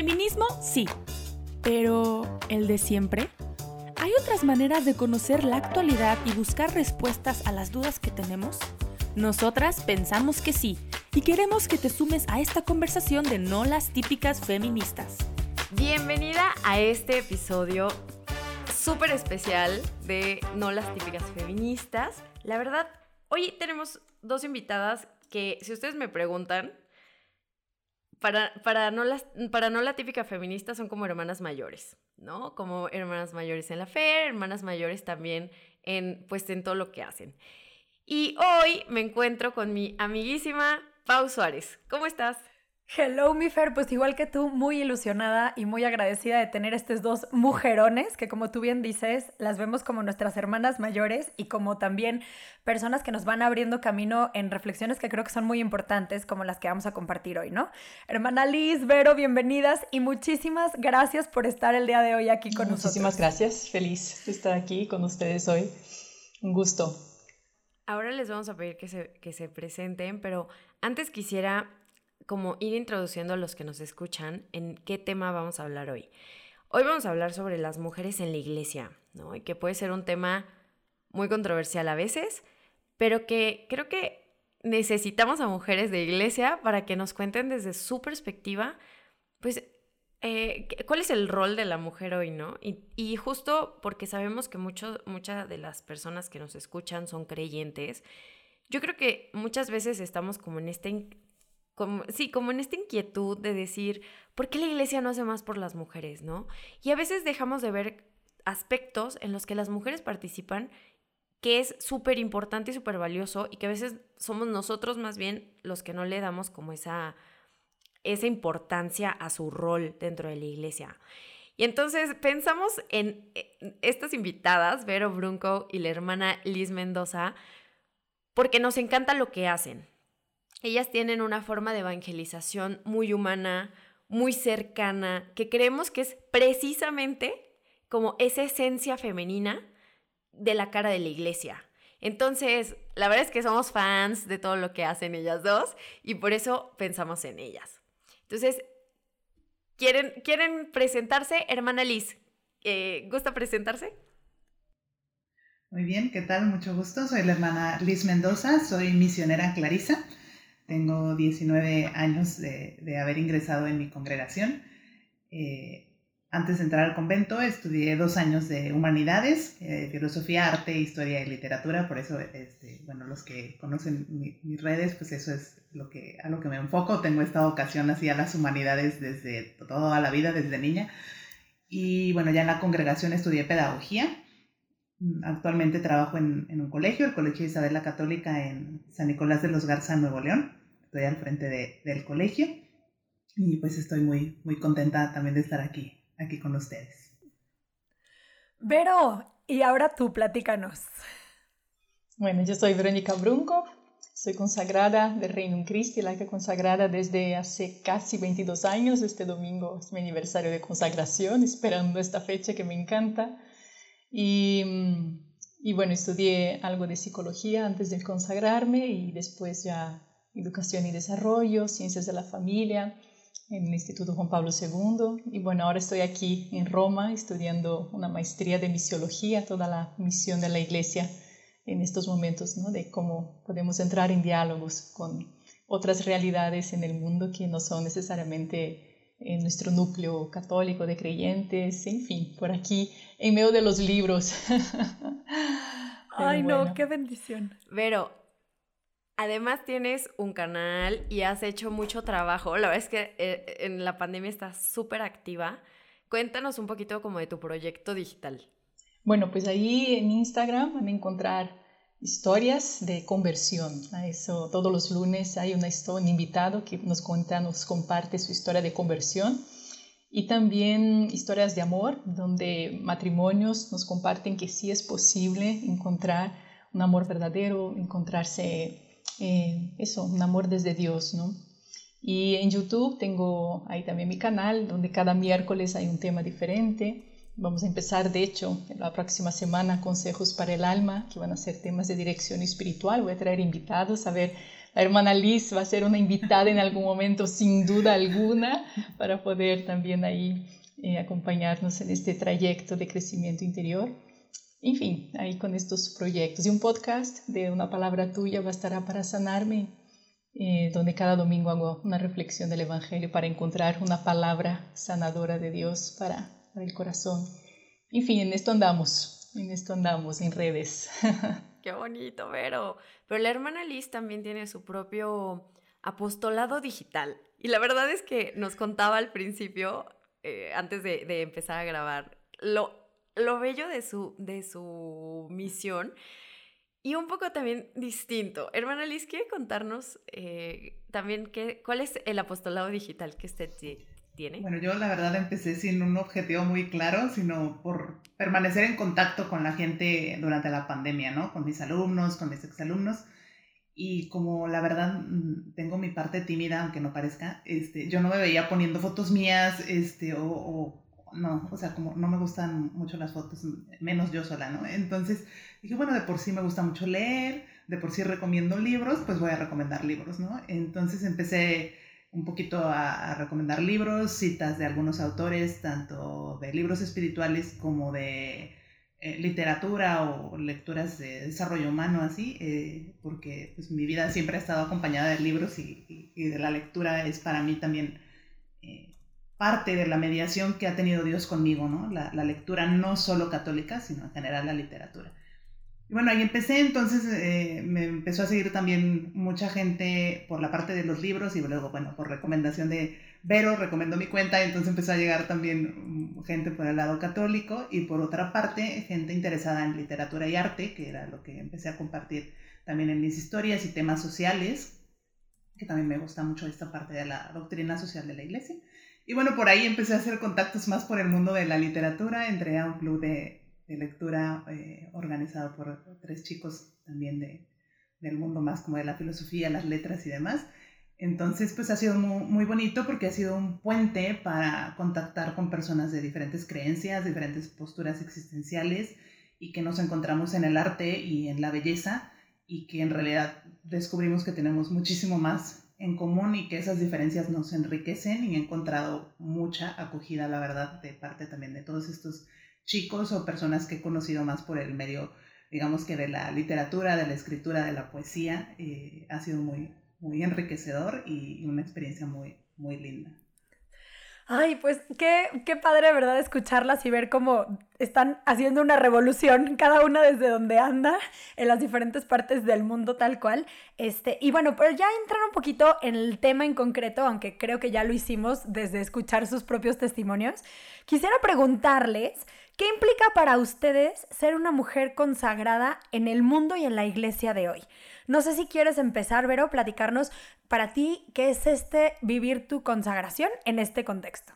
Feminismo, sí. Pero, ¿el de siempre? ¿Hay otras maneras de conocer la actualidad y buscar respuestas a las dudas que tenemos? Nosotras pensamos que sí y queremos que te sumes a esta conversación de no las típicas feministas. Bienvenida a este episodio súper especial de No las típicas feministas. La verdad, hoy tenemos dos invitadas que, si ustedes me preguntan, para, para, no las, para no la típica feminista son como hermanas mayores, ¿no? Como hermanas mayores en la fe, hermanas mayores también en, pues, en todo lo que hacen. Y hoy me encuentro con mi amiguísima Pau Suárez. ¿Cómo estás? Hello, mi Fer, pues igual que tú, muy ilusionada y muy agradecida de tener estos dos mujerones que como tú bien dices, las vemos como nuestras hermanas mayores y como también personas que nos van abriendo camino en reflexiones que creo que son muy importantes como las que vamos a compartir hoy, ¿no? Hermana Liz, Vero, bienvenidas y muchísimas gracias por estar el día de hoy aquí con nosotros. Muchísimas gracias, feliz de estar aquí con ustedes hoy. Un gusto. Ahora les vamos a pedir que se, que se presenten, pero antes quisiera como ir introduciendo a los que nos escuchan en qué tema vamos a hablar hoy. Hoy vamos a hablar sobre las mujeres en la iglesia, ¿no? Y que puede ser un tema muy controversial a veces, pero que creo que necesitamos a mujeres de iglesia para que nos cuenten desde su perspectiva, pues, eh, cuál es el rol de la mujer hoy, ¿no? Y, justo porque sabemos que muchas de las personas que nos escuchan son creyentes, yo creo que muchas veces estamos como en sí, como en esta inquietud de decir, ¿por qué la iglesia no hace más por las mujeres, no? Y a veces dejamos de ver aspectos en los que las mujeres participan que es súper importante y súper valioso y que a veces somos nosotros más bien los que no le damos como esa, esa importancia a su rol dentro de la iglesia. Y entonces pensamos en estas invitadas, Vero Brunco y la hermana Liz Mendoza, porque nos encanta lo que hacen, ellas tienen una forma de evangelización muy humana, muy cercana, que creemos que es precisamente como esa esencia femenina de la cara de la iglesia. Entonces, la verdad es que somos fans de todo lo que hacen ellas dos y por eso pensamos en ellas. Entonces, ¿quieren, ¿quieren presentarse? Hermana Liz, eh, ¿gusta presentarse? Muy bien, ¿qué tal? Mucho gusto. Soy la hermana Liz Mendoza, soy misionera Clarisa. Tengo 19 años de, haber ingresado en mi congregación. Eh, antes de entrar al convento estudié dos años de humanidades, eh, filosofía, arte, historia y literatura. Por eso, este, bueno, los que conocen mis redes, pues eso es lo que, a lo que me enfoco. Tengo esta vocación hacia las humanidades desde toda la vida, desde niña. Y bueno, ya en la congregación estudié pedagogía. Actualmente trabajo en, en un colegio, el Colegio Isabel la Católica en San Nicolás de los Garza, Nuevo León estoy al frente de, del colegio y pues estoy muy, muy contenta también de estar aquí, aquí con ustedes. Vero, y ahora tú, platícanos. Bueno, yo soy Verónica Brunco, soy consagrada de Reino Cristi, la que consagrada desde hace casi 22 años. Este domingo es mi aniversario de consagración, esperando esta fecha que me encanta. Y, y bueno, estudié algo de psicología antes de consagrarme y después ya Educación y Desarrollo, Ciencias de la Familia, en el Instituto Juan Pablo II. Y bueno, ahora estoy aquí en Roma estudiando una maestría de misiología, toda la misión de la Iglesia en estos momentos, ¿no? de cómo podemos entrar en diálogos con otras realidades en el mundo que no son necesariamente en nuestro núcleo católico de creyentes, en fin, por aquí, en medio de los libros. Ay, no, qué bendición. Pero Además tienes un canal y has hecho mucho trabajo. La verdad es que eh, en la pandemia estás súper activa. Cuéntanos un poquito como de tu proyecto digital. Bueno, pues ahí en Instagram van a encontrar historias de conversión. Eso todos los lunes hay una un invitado que nos cuenta, nos comparte su historia de conversión y también historias de amor, donde matrimonios nos comparten que sí es posible encontrar un amor verdadero, encontrarse eh, eso, un amor desde Dios, ¿no? Y en YouTube tengo ahí también mi canal, donde cada miércoles hay un tema diferente. Vamos a empezar, de hecho, la próxima semana, Consejos para el Alma, que van a ser temas de dirección espiritual. Voy a traer invitados a ver. La hermana Liz va a ser una invitada en algún momento, sin duda alguna, para poder también ahí eh, acompañarnos en este trayecto de crecimiento interior. En fin, ahí con estos proyectos. Y un podcast de una palabra tuya bastará para sanarme, eh, donde cada domingo hago una reflexión del Evangelio para encontrar una palabra sanadora de Dios para, el corazón. En fin, en esto andamos, en esto andamos, en redes. Qué bonito, Vero. Pero la hermana Liz también tiene su propio apostolado digital. Y la verdad es que nos contaba al principio eh, antes de, empezar a grabar, lo, lo bello de su, de su misión y un poco también distinto. Hermana Liz, ¿quiere contarnos eh, también qué, cuál es el apostolado digital que usted tiene? Bueno, yo la verdad empecé sin un objetivo muy claro, sino por permanecer en contacto con la gente durante la pandemia, ¿no? Con mis alumnos, con mis exalumnos. Y como la verdad mm, tengo mi parte tímida, aunque no parezca, este, yo no me veía poniendo fotos mías, este, o, o no, o sea, como no me gustan mucho las fotos, menos yo sola, ¿no? Entonces dije, bueno, de por sí me gusta mucho leer, de por sí recomiendo libros, pues voy a recomendar libros, ¿no? Entonces empecé un poquito a, recomendar libros, citas de algunos autores, tanto de libros espirituales como de eh, literatura o lecturas de desarrollo humano, así, eh, porque pues, mi vida siempre ha estado acompañada de libros y, y, de la lectura es para mí también eh, parte de la mediación que ha tenido Dios conmigo, ¿no? La, lectura no solo católica, sino en general la literatura. Y bueno, ahí empecé, entonces me empezó a seguir también mucha gente por la parte de los libros y luego, bueno, por recomendación de Vero recomendó mi cuenta y entonces empezó a llegar también mm, gente por el lado católico y por otra parte gente interesada en literatura y arte, que era lo que empecé a compartir también en mis historias y temas sociales, que también me gusta mucho esta parte de la doctrina social de la iglesia. Y bueno, por ahí empecé a hacer contactos más por el mundo de la literatura, entré a un club de, lectura eh, organizado por tres chicos también de, del mundo más como de la filosofía, las letras y demás. Entonces, pues ha sido muy, bonito porque ha sido un puente para contactar con personas de diferentes creencias, diferentes posturas existenciales y que nos encontramos en el arte y en la belleza y que en realidad descubrimos que tenemos muchísimo más en común y que esas diferencias nos enriquecen y he encontrado mucha acogida, la verdad, de parte también de todos estos chicos o personas que he conocido más por el medio, digamos que de la literatura, de la escritura, de la poesía, eh, ha sido muy, muy enriquecedor y una experiencia muy, muy linda. Ay, pues qué, qué padre, ¿verdad? Escucharlas y ver cómo están haciendo una revolución, cada una desde donde anda, en las diferentes partes del mundo tal cual. Este, y bueno, pero ya entrar un poquito en el tema en concreto, aunque creo que ya lo hicimos desde escuchar sus propios testimonios, quisiera preguntarles ¿Qué implica para ustedes ser una mujer consagrada en el mundo y en la iglesia de hoy? No sé si quieres empezar, Vero, platicarnos para ti qué es este vivir tu consagración en este contexto.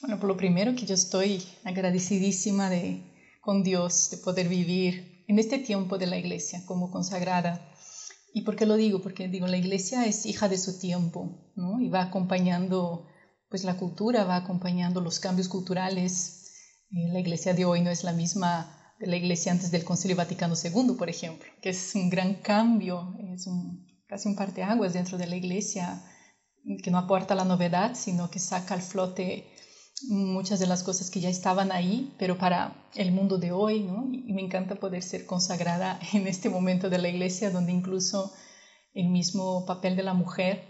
Bueno, por lo primero que yo estoy agradecidísima de, con Dios de poder vivir en este tiempo de la iglesia como consagrada. ¿Y por qué lo digo? Porque digo, la iglesia es hija de su tiempo, ¿no? Y va acompañando pues la cultura, va acompañando los cambios culturales, eh, la iglesia de hoy no es la misma de la iglesia antes del Concilio Vaticano II, por ejemplo, que es un gran cambio, es casi un parteaguas dentro de la iglesia que no aporta la novedad, sino que saca al flote muchas de las cosas que ya estaban ahí, pero para el mundo de hoy, ¿no? Y me encanta poder ser consagrada en este momento de la iglesia, donde incluso el mismo papel de la mujer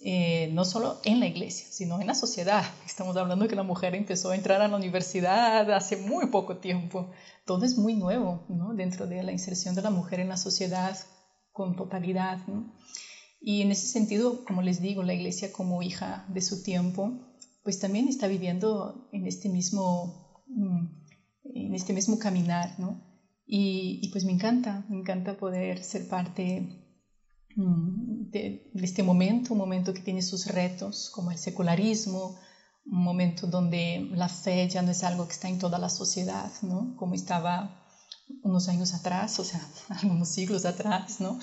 eh, no solo en la iglesia, sino en la sociedad. Estamos hablando que la mujer empezó a entrar a la universidad hace muy poco tiempo. Todo es muy nuevo dentro de la inserción de la mujer en la sociedad con totalidad. Y en ese sentido, como les digo, la iglesia como hija de su tiempo, pues también está viviendo en este mismo, mm, en este mismo caminar. Y, y pues me encanta, me encanta poder ser parte Mm, de, este momento, un momento que tiene sus retos, como el secularismo, un momento donde la fe ya no es algo que está en toda la sociedad, ¿no? Como estaba unos años atrás, o sea, algunos siglos atrás, ¿no?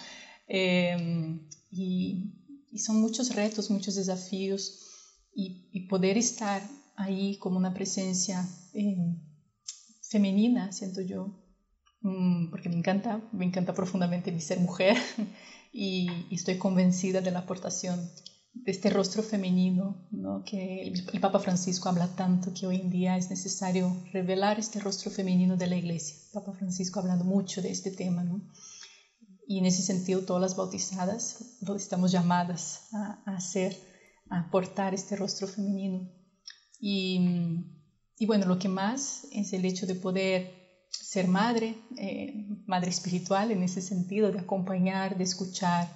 Em, y, son muchos retos, muchos desafíos, y, poder estar ahí como una presencia em, femenina, siento yo, mm, porque me encanta, me encanta profundamente mi ser mujer y, estoy convencida de la aportación de este rostro femenino, ¿no? que el, Papa Francisco habla tanto que hoy en día es necesario revelar este rostro femenino de la Iglesia. El Papa Francisco ha hablado mucho de este tema, ¿no? y en ese sentido todas las bautizadas estamos llamadas a, a hacer, a aportar este rostro femenino. Y, bueno, lo que más es el hecho de poder ser madre, eh, madre espiritual en ese sentido, de acompañar, de escuchar.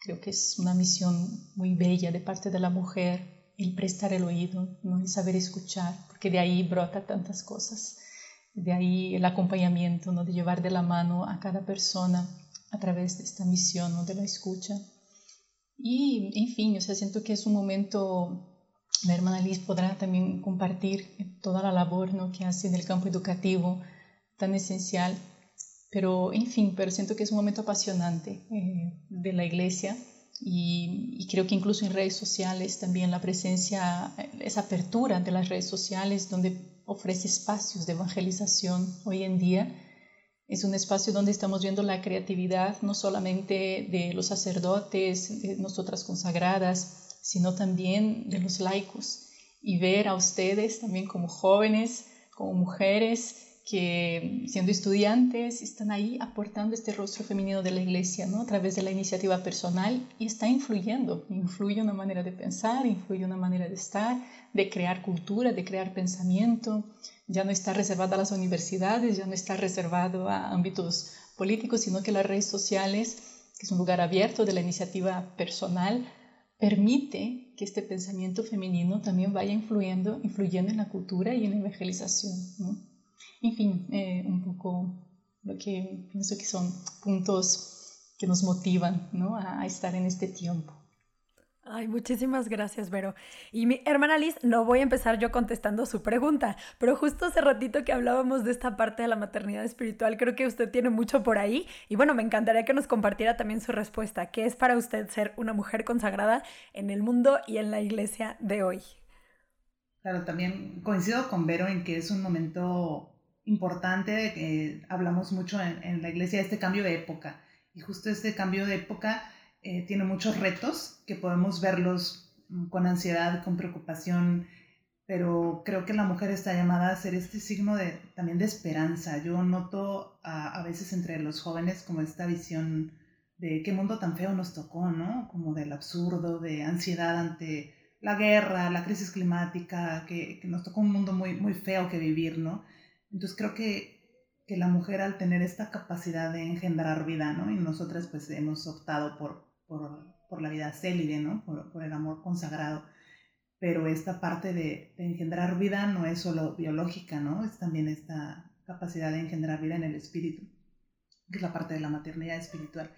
Creo que es una misión muy bella de parte de la mujer, el prestar el oído, ¿no? el saber escuchar, porque de ahí brota tantas cosas. De ahí el acompañamiento, ¿no? de llevar de la mano a cada persona a través de esta misión ¿no? de la escucha. Y, en fin, o sea, siento que es un momento, la hermana Liz podrá también compartir toda la labor ¿no? que hace en el campo educativo, tan esencial, pero en fin, pero siento que es un momento apasionante eh, de la iglesia y, y, creo que incluso en redes sociales también la presencia, esa apertura de las redes sociales donde ofrece espacios de evangelización hoy en día es un espacio donde estamos viendo la creatividad no solamente de los sacerdotes, de nosotras consagradas, sino también de los laicos. Y ver a ustedes también como jóvenes, como mujeres, que siendo estudiantes están ahí aportando este rostro femenino de la iglesia, ¿no? A través de la iniciativa personal y está influyendo, influye una manera de pensar, influye una manera de estar, de crear cultura, de crear pensamiento. Ya no está reservado a las universidades, ya no está reservado a ámbitos políticos, sino que las redes sociales, que es un lugar abierto de la iniciativa personal, permite que este pensamiento femenino también vaya influyendo, influyendo en la cultura y en la evangelización. En fin, eh, un poco lo que pienso que son puntos que nos motivan ¿no? a, estar en este tiempo. Ay, muchísimas gracias, Vero. Y mi hermana Liz, no voy a empezar yo contestando su pregunta, pero justo hace ratito que hablábamos de esta parte de la maternidad espiritual, creo que usted tiene mucho por ahí. Y bueno, me encantaría que nos compartiera también su respuesta. ¿Qué es para usted ser una mujer consagrada en el mundo y en la iglesia de hoy? Claro, también coincido con Vero en que es un momento importante, que hablamos mucho en, la iglesia, de este cambio de época. Y justo este cambio de época eh, tiene muchos retos que podemos verlos con ansiedad, con preocupación, pero creo que la mujer está llamada a ser este signo de, también de esperanza. Yo noto a, a veces entre los jóvenes como esta visión de qué mundo tan feo nos tocó, ¿no? Como del absurdo, de ansiedad ante la guerra, la crisis climática, que, que nos tocó un mundo muy, muy feo que vivir, ¿no? Entonces creo que, la mujer al tener esta capacidad de engendrar vida, ¿no? Y nosotras pues hemos optado por, por, la vida célibe, ¿no? Por, el amor consagrado. Pero esta parte de, engendrar vida no es solo biológica, ¿no? Es también esta capacidad de engendrar vida en el espíritu, que es la parte de la maternidad espiritual.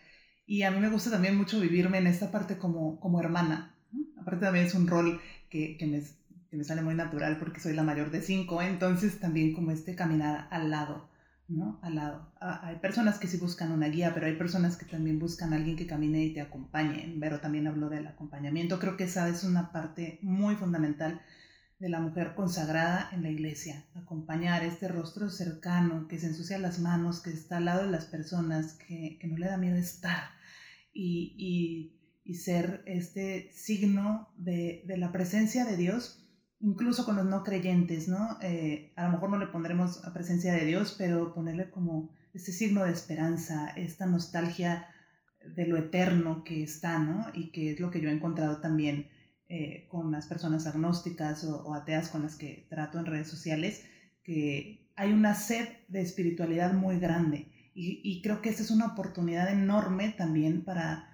Y a mí me gusta también mucho vivirme en esta parte como, como hermana. Aparte también es un rol que, que me, sale muy natural porque soy la mayor de cinco, entonces también como este caminar al lado, ¿no? Al lado. hay personas que sí buscan una guía, pero hay personas que también buscan alguien que camine y te acompañe. Pero también habló del acompañamiento. Creo que esa es una parte muy fundamental de la mujer consagrada en la iglesia. Acompañar este rostro cercano, que se ensucia las manos, que está al lado de las personas, que, que no le da miedo estar. Y, y, y ser este signo de, de la presencia de Dios incluso con los no creyentes, ¿no? Eh, a lo mejor no le pondremos a presencia de Dios, pero ponerle como este signo de esperanza, esta nostalgia de lo eterno que está, ¿no? Y que es lo que yo he encontrado también eh, con las personas agnósticas o, ateas con las que trato en redes sociales, que hay una sed de espiritualidad muy grande. Y, y creo que esa es una oportunidad enorme también para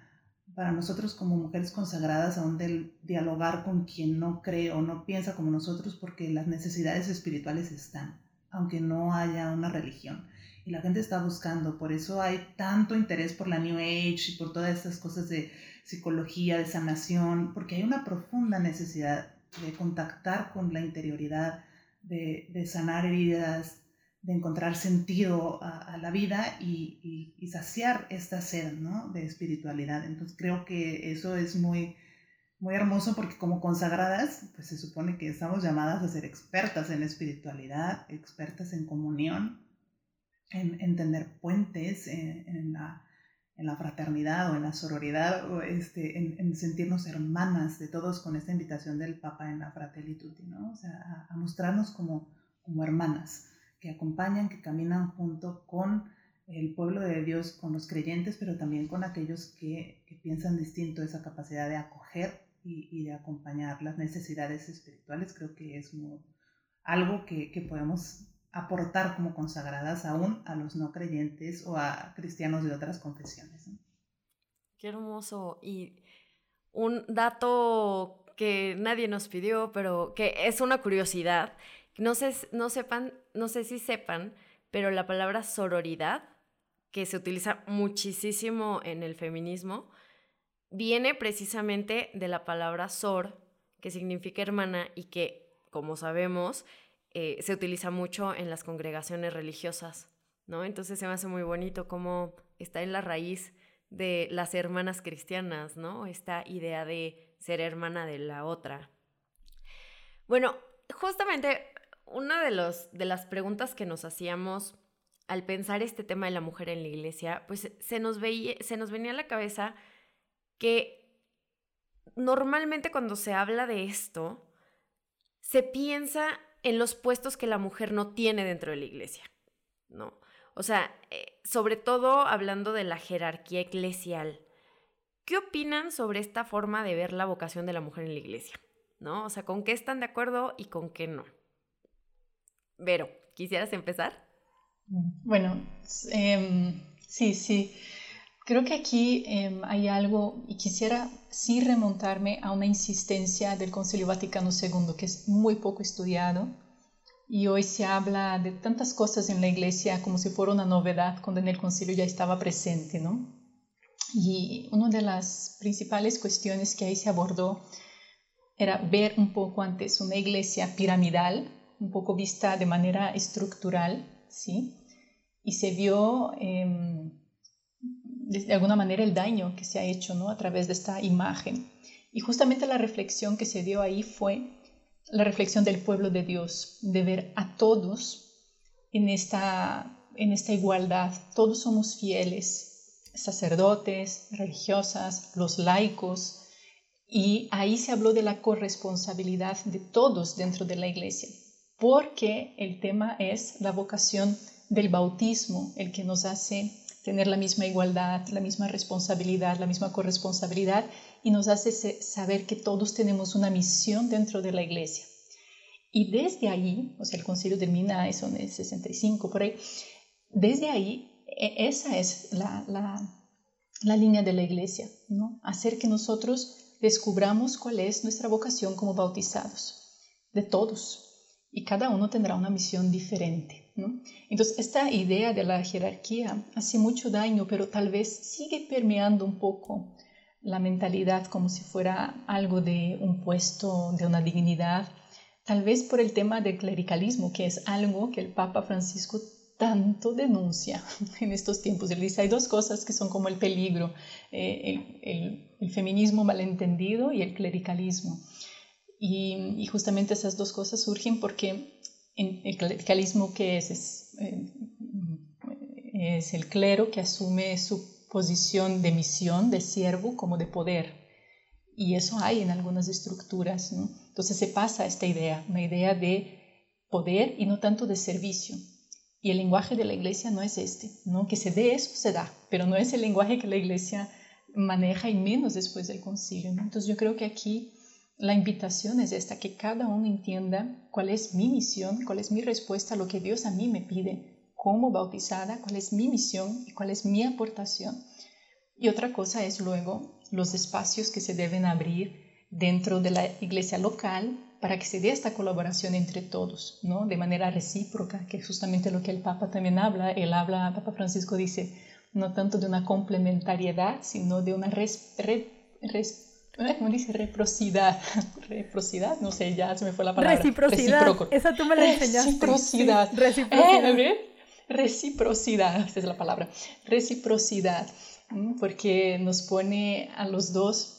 para nosotros como mujeres consagradas a donde dialogar con quien no cree o no piensa como nosotros porque las necesidades espirituales están, aunque no haya una religión. Y la gente está buscando, por eso hay tanto interés por la New Age y por todas estas cosas de psicología, de sanación, porque hay una profunda necesidad de contactar con la interioridad, de, de sanar heridas, de encontrar sentido a, la vida y, saciar esta sed de espiritualidad. Entonces creo que eso es muy, muy hermoso porque como consagradas, pues se supone que estamos llamadas a ser expertas en espiritualidad, expertas en comunión, en, en tener puentes, en, la, en, la, fraternidad o en la sororidad, o este, en, sentirnos hermanas de todos con esta invitación del Papa en la Fratelli Tutti, ¿no? O sea, a, mostrarnos como, como hermanas que acompañan, que caminan junto con el pueblo de Dios, con los creyentes, pero también con aquellos que, que piensan distinto, esa capacidad de acoger y, de acompañar las necesidades espirituales, creo que es algo que, que, podemos aportar como consagradas aún a los no creyentes o a cristianos de otras confesiones. Qué hermoso. Y un dato que nadie nos pidió, pero que es una curiosidad. No sé, no sepan, no sé si sepan, pero la palabra sororidad, que se utiliza muchísimo en el feminismo, viene precisamente de la palabra sor, que significa hermana y que, como sabemos, eh, se utiliza mucho en las congregaciones religiosas, ¿no? Entonces se me hace muy bonito cómo está en la raíz de las hermanas cristianas, ¿no? Esta idea de ser hermana de la otra. Bueno, justamente una de, los, de las preguntas que nos hacíamos al pensar este tema de la mujer en la iglesia, pues se nos, veía, se nos venía a la cabeza que normalmente cuando se habla de esto, se piensa en los puestos que la mujer no tiene dentro de la iglesia, ¿no? O sea, eh, sobre todo hablando de la jerarquía eclesial. ¿Qué opinan sobre esta forma de ver la vocación de la mujer en la iglesia? ¿No? O sea, ¿con qué están de acuerdo y con qué no? Vero, ¿quisieras empezar? Bueno, em, sí, sí. Creo que aquí em, hay algo, y quisiera sí remontarme a una insistencia del Concilio Vaticano II, que es muy poco estudiado, y hoy se habla de tantas cosas en la Iglesia como si fuera una novedad, cuando en el Concilio ya estaba presente, ¿no? Y una de las principales cuestiones que ahí se abordó era ver un poco antes una iglesia piramidal, un poco vista de manera estructural, ¿sí? Y se vio... Eh, de alguna manera el daño que se ha hecho ¿no? a través de esta imagen. Y justamente la reflexión que se dio ahí fue la reflexión del pueblo de Dios, de ver a todos en esta, en esta igualdad. Todos somos fieles, sacerdotes, religiosas, los laicos. Y ahí se habló de la corresponsabilidad de todos dentro de la iglesia, porque el tema es la vocación del bautismo, el que nos hace tener la misma igualdad, la misma responsabilidad, la misma corresponsabilidad y nos hace saber que todos tenemos una misión dentro de la iglesia. Y desde ahí, o sea, el concilio termina eso en el 65 por ahí, desde ahí e, esa es la, la, la línea de la iglesia, ¿no? Hacer que nosotros descubramos cuál es nuestra vocación como bautizados, de todos, y cada uno tendrá una misión diferente. Entonces, esta idea de la jerarquía hace mucho daño, pero tal vez sigue permeando un poco la mentalidad como si fuera algo de un puesto, de una dignidad, tal vez por el tema del clericalismo, que es algo que el Papa Francisco tanto denuncia en estos tiempos. Él dice, hay dos cosas que son como el peligro, eh, el, feminismo malentendido y el clericalismo. Y, justamente esas dos cosas surgen porque el clericalismo que es, eh, es, el clero que asume su posición de misión, de siervo, como de poder. Y eso hay en algunas estructuras. Entonces se pasa esta idea, una idea de poder y no tanto de servicio. Y el lenguaje de la iglesia no es este, ¿no? que se dé eso, se da, pero no es el lenguaje que la iglesia maneja y menos después del concilio. Entonces yo creo que aquí la invitación es esta, que cada uno entienda cuál es mi misión, cuál es mi respuesta a lo que Dios a mí me pide como bautizada, cuál es mi misión y cuál es mi aportación. Y otra cosa es luego los espacios que se deben abrir dentro de la iglesia local para que se dé esta colaboración entre todos, ¿no? De manera recíproca, que es justamente lo que el Papa también habla. Él habla, Papa Francisco dice, no tanto de una complementariedad, sino de una res, ¿Cómo dice? Reciprocidad. Reciprocidad, no sé, ya se me fue la palabra. Reciprocidad. Esa tú me la enseñaste. Reciprocidad. reciprocidad. ¿Eh? Reciprocidad, esa es la palabra. Reciprocidad, porque nos pone a los dos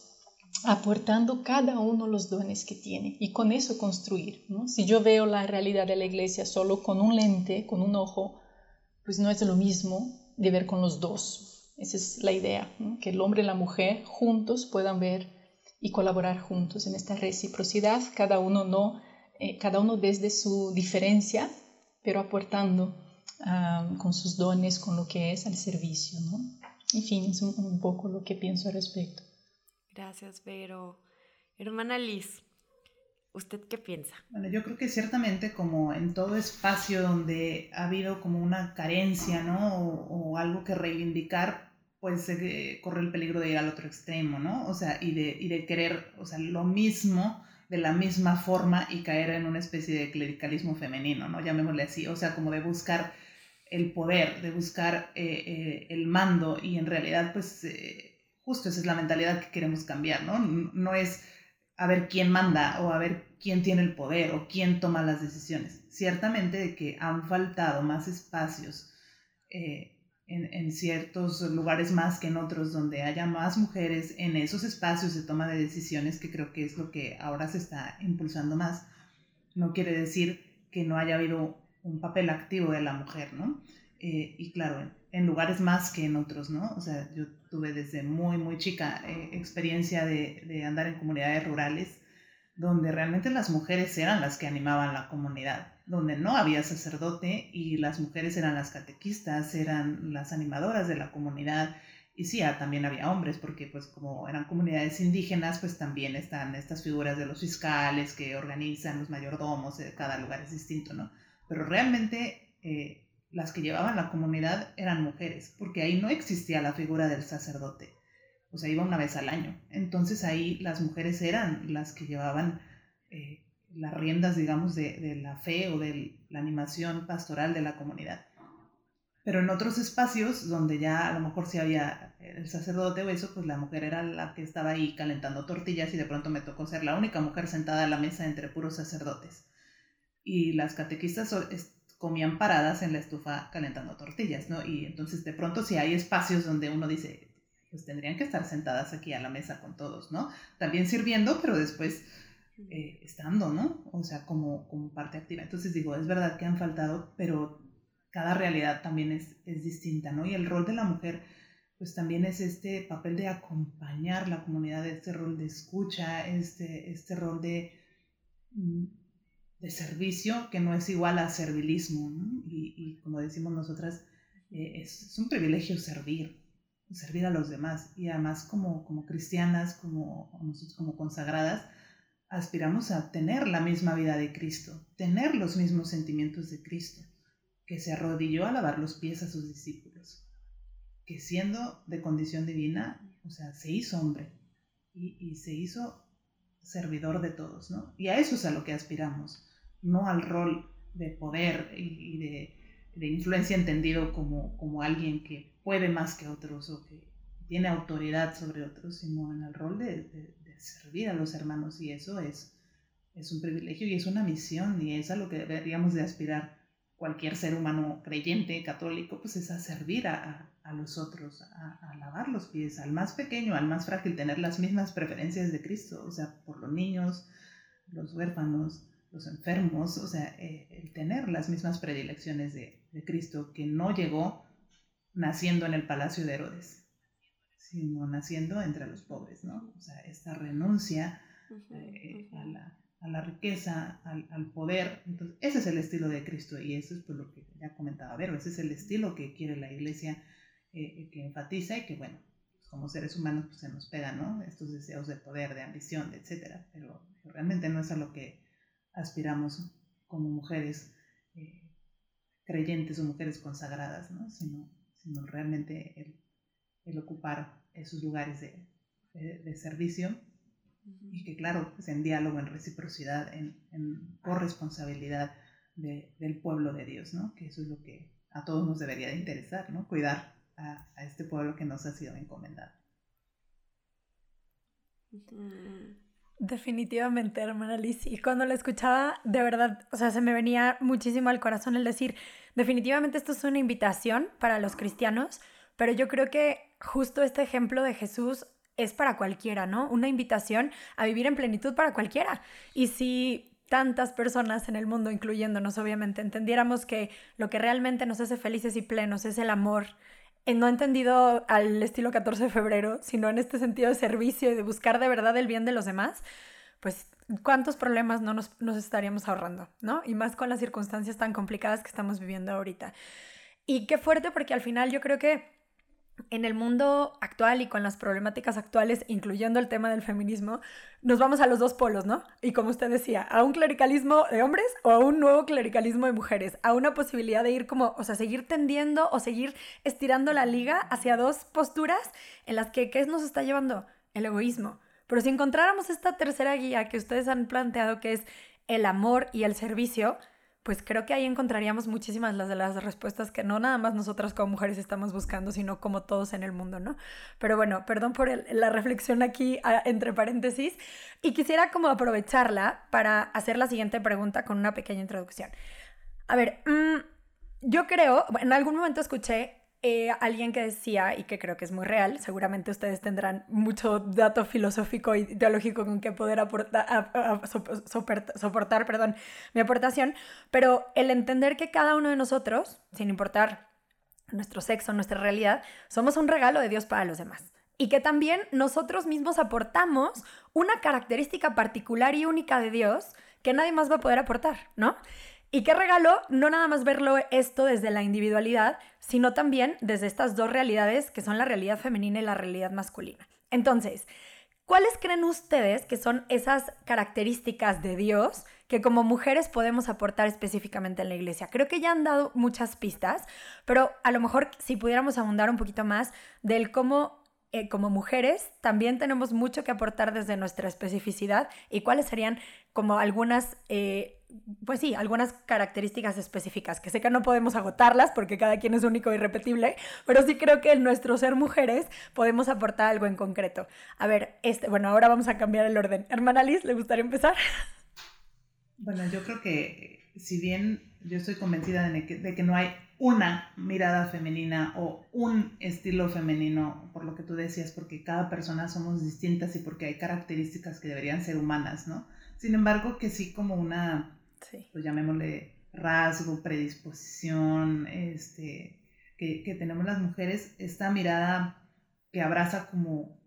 aportando cada uno los dones que tiene y con eso construir. Si yo veo la realidad de la iglesia solo con un lente, con un ojo, pues no es lo mismo de ver con los dos. Esa es la idea, que el hombre y la mujer juntos puedan ver y colaborar juntos en esta reciprocidad, cada uno no, eh, cada uno desde su diferencia, pero aportando ah, con sus dones, con lo que es al servicio, ¿no? En fin, es un poco lo que pienso al respecto. Gracias, Vero. Hermana Liz, ¿usted qué piensa? Bueno, yo creo que ciertamente como en todo espacio donde ha habido como una carencia, ¿no? O, algo que reivindicar, pues se corre el peligro de ir al otro extremo, ¿no? O sea, y de, querer, o sea, lo mismo de la misma forma y caer en una especie de clericalismo femenino, ¿no? Llamémosle así, o sea, como de buscar el poder, de buscar eh, eh, el mando y en realidad pues eh, justo esa es la mentalidad que queremos cambiar, ¿no? No es a ver quién manda o a ver quién tiene el poder o quién toma las decisiones. Ciertamente de que han faltado más espacios eh, en, ciertos lugares más que en otros donde haya más mujeres en esos espacios de toma de decisiones que creo que es lo que ahora se está impulsando más. No quiere decir que no haya habido un papel activo de la mujer, ¿no? Eh, y claro, en lugares más que en otros, ¿no? O sea, yo tuve desde muy, muy chica eh, experiencia de, de, andar en comunidades rurales donde realmente las mujeres eran las que animaban la comunidad, donde no había sacerdote y las mujeres eran las catequistas, eran las animadoras de la comunidad. Y sí, ah, también había hombres, porque pues como eran comunidades indígenas, pues también están estas figuras de los fiscales que organizan los mayordomos, cada lugar es distinto, ¿no? Pero realmente eh, las que llevaban la comunidad eran mujeres, porque ahí no existía la figura del sacerdote. O sea, iba una vez al año. Entonces ahí las mujeres eran las que llevaban eh, las riendas, digamos, de, la fe o de la animación pastoral de la comunidad. Pero en otros espacios donde ya a lo mejor sí había el sacerdote o eso, pues la mujer era la que estaba ahí calentando tortillas y de pronto me tocó ser la única mujer sentada a la mesa entre puros sacerdotes. Y las catequistas comían paradas en la estufa calentando tortillas, ¿no? Y entonces de pronto si hay espacios donde uno dice, pues tendrían que estar sentadas aquí a la mesa con todos, ¿no? También sirviendo, pero después eh, estando, ¿no? O sea, como, como parte activa. Entonces digo, es verdad que han faltado, pero cada realidad también es, es distinta, ¿no? Y el rol de la mujer, pues también es este papel de acompañar la comunidad, este rol de escucha, este, este rol de mm, de servicio que no es igual a servilismo. Y, como decimos nosotras, eh, es, un privilegio servir, servir a los demás. Y además como, como cristianas, como, como consagradas, aspiramos a tener la misma vida de Cristo, tener los mismos sentimientos de Cristo, que se arrodilló a lavar los pies a sus discípulos, que siendo de condición divina, o sea, se hizo hombre y, se hizo servidor de todos, ¿no? Y a eso es a lo que aspiramos, no al rol de poder y de, influencia entendido como, como alguien que puede más que otros o que tiene autoridad sobre otros, sino en el rol de, servir a los hermanos y eso es, es un privilegio y es una misión y es a lo que deberíamos de aspirar. Cualquier ser humano creyente, católico, pues es a servir a, a, los otros, a, lavar los pies, al más pequeño, al más frágil, tener las mismas preferencias de Cristo, o sea, por los niños, los huérfanos, los enfermos, o sea, eh, el tener las mismas predilecciones de, de, Cristo, que no llegó naciendo en el palacio de Herodes, sino naciendo entre los pobres, ¿no? O sea, esta renuncia eh, a, la, a, la, riqueza, al, al, poder. Entonces, ese es el estilo de Cristo y eso es por lo que ya comentaba Vero, ese es el estilo que quiere la iglesia, eh, que enfatiza y que, bueno, como seres humanos pues, se nos pega, ¿no? Estos deseos de poder, de ambición, de etcétera, pero realmente no es a lo que aspiramos como mujeres eh, creyentes o mujeres consagradas, ¿no? sino, sino realmente el, el, ocupar esos lugares de, de, servicio y que claro, pues en diálogo, en reciprocidad, en, en corresponsabilidad de, del pueblo de Dios, ¿no? que eso es lo que a todos nos debería de interesar, ¿no? cuidar a, a este pueblo que nos ha sido encomendado. Definitivamente, hermana Liz. Y cuando la escuchaba, de verdad, o sea, se me venía muchísimo al corazón el decir, definitivamente esto es una invitación para los cristianos, pero yo creo que justo este ejemplo de Jesús es para cualquiera, ¿no? Una invitación a vivir en plenitud para cualquiera. Y si tantas personas en el mundo, incluyéndonos obviamente, entendiéramos que lo que realmente nos hace felices y plenos es el amor, eh, no entendido al estilo 14 de febrero, sino en este sentido de servicio y de buscar de verdad el bien de los demás, pues cuántos problemas no nos, nos estaríamos ahorrando, ¿no? Y más con las circunstancias tan complicadas que estamos viviendo ahorita. Y qué fuerte porque al final yo creo que en el mundo actual y con las problemáticas actuales, incluyendo el tema del feminismo, nos vamos a los dos polos, ¿no? Y como usted decía, a un clericalismo de hombres o a un nuevo clericalismo de mujeres, a una posibilidad de ir como, o sea, seguir tendiendo o seguir estirando la liga hacia dos posturas en las que, ¿qué nos está llevando? El egoísmo. Pero si encontráramos esta tercera guía que ustedes han planteado, que es el amor y el servicio, pues creo que ahí encontraríamos muchísimas las de las respuestas que no nada más nosotras como mujeres estamos buscando, sino como todos en el mundo, ¿no? Pero bueno, perdón por la reflexión aquí entre paréntesis y quisiera como aprovecharla para hacer la siguiente pregunta con una pequeña introducción. A ver, mm, yo creo, en algún momento escuché eh, alguien que decía, y que creo que es muy real, seguramente ustedes tendrán mucho dato filosófico y teológico con que poder aportar, soportar perdón, mi aportación, pero el entender que cada uno de nosotros, sin importar nuestro sexo, nuestra realidad, somos un regalo de Dios para los demás. Y que también nosotros mismos aportamos una característica particular y única de Dios que nadie más va a poder aportar, ¿no? Y qué regalo no nada más verlo esto desde la individualidad, sino también desde estas dos realidades que son la realidad femenina y la realidad masculina. Entonces, ¿cuáles creen ustedes que son esas características de Dios que como mujeres podemos aportar específicamente en la iglesia? Creo que ya han dado muchas pistas, pero a lo mejor si pudiéramos abundar un poquito más del cómo eh, como mujeres también tenemos mucho que aportar desde nuestra especificidad y cuáles serían como algunas, eh, pues sí, algunas características específicas, que sé que no podemos agotarlas porque cada quien es único y irrepetible, pero sí creo que en nuestro ser mujeres podemos aportar algo en concreto. A ver, este, bueno, ahora vamos a cambiar el orden. Hermana Liz, ¿le gustaría empezar? Bueno, yo creo que si bien yo estoy convencida de que, de que no hay una mirada femenina o un estilo femenino, por lo que tú decías, porque cada persona somos distintas y porque hay características que deberían ser humanas, ¿no? Sin embargo, que sí como una, pues llamémosle rasgo, predisposición, este, que, que, tenemos las mujeres, esta mirada que abraza como,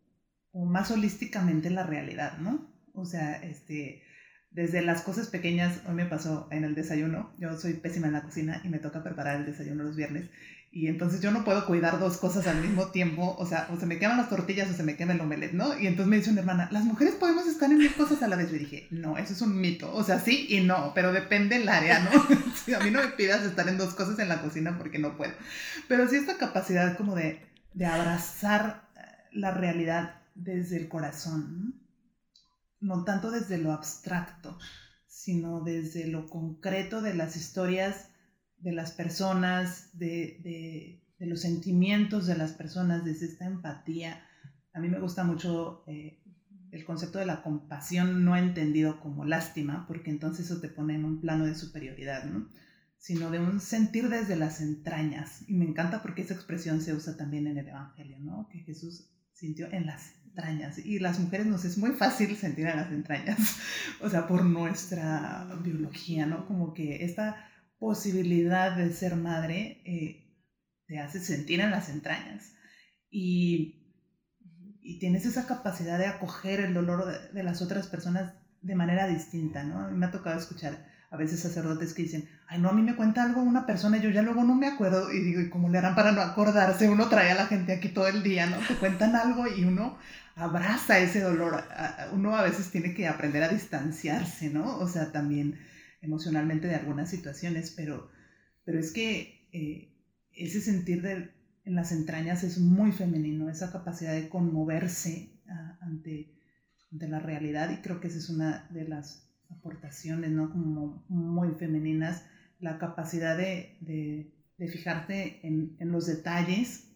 como más holísticamente la realidad, ¿no? O sea, este, desde las cosas pequeñas, hoy me pasó en el desayuno, yo soy pésima en la cocina y me toca preparar el desayuno los viernes y entonces yo no puedo cuidar dos cosas al mismo tiempo, o sea, o se me queman las tortillas o se me quema el omelette, ¿no? Y entonces me dice una hermana, las mujeres podemos estar en mil cosas a la vez. Le dije, no, eso es un mito, o sea, sí y no, pero depende del área, ¿no? a mí no me pidas estar en dos cosas en la cocina porque no puedo. Pero sí esta capacidad como de, de abrazar la realidad desde el corazón, no tanto desde lo abstracto, sino desde lo concreto de las historias de las personas, de, los sentimientos de las personas, desde esta empatía. A mí me gusta mucho eh, el concepto de la compasión no entendido como lástima, porque entonces eso te pone en un plano de superioridad, ¿no? sino de un sentir desde las entrañas. Y me encanta porque esa expresión se usa también en el Evangelio, ¿no? que Jesús sintió en las entrañas. Y las mujeres nos es muy fácil sentir en las entrañas, o sea, por nuestra biología, ¿no? Como que esta posibilidad de ser madre eh, te hace sentir en las entrañas. Y, y, tienes esa capacidad de acoger el dolor de, de las otras personas de manera distinta, ¿no? A mí me ha tocado escuchar a veces sacerdotes que dicen, ay, no, a mí me cuenta algo una persona y yo ya luego no me acuerdo. Y digo, ¿y cómo le harán para no acordarse? Uno trae a la gente aquí todo el día, ¿no? Te cuentan algo y uno abraza ese dolor. Uno a veces tiene que aprender a distanciarse, ¿no? O sea, también emocionalmente de algunas situaciones, pero, pero es que eh, ese sentir de, en las entrañas es muy femenino, esa capacidad de conmoverse ante, ante la realidad y creo que esa es una de las aportaciones, ¿no? Como muy femeninas, la capacidad de, de, de fijarte en, en, los detalles.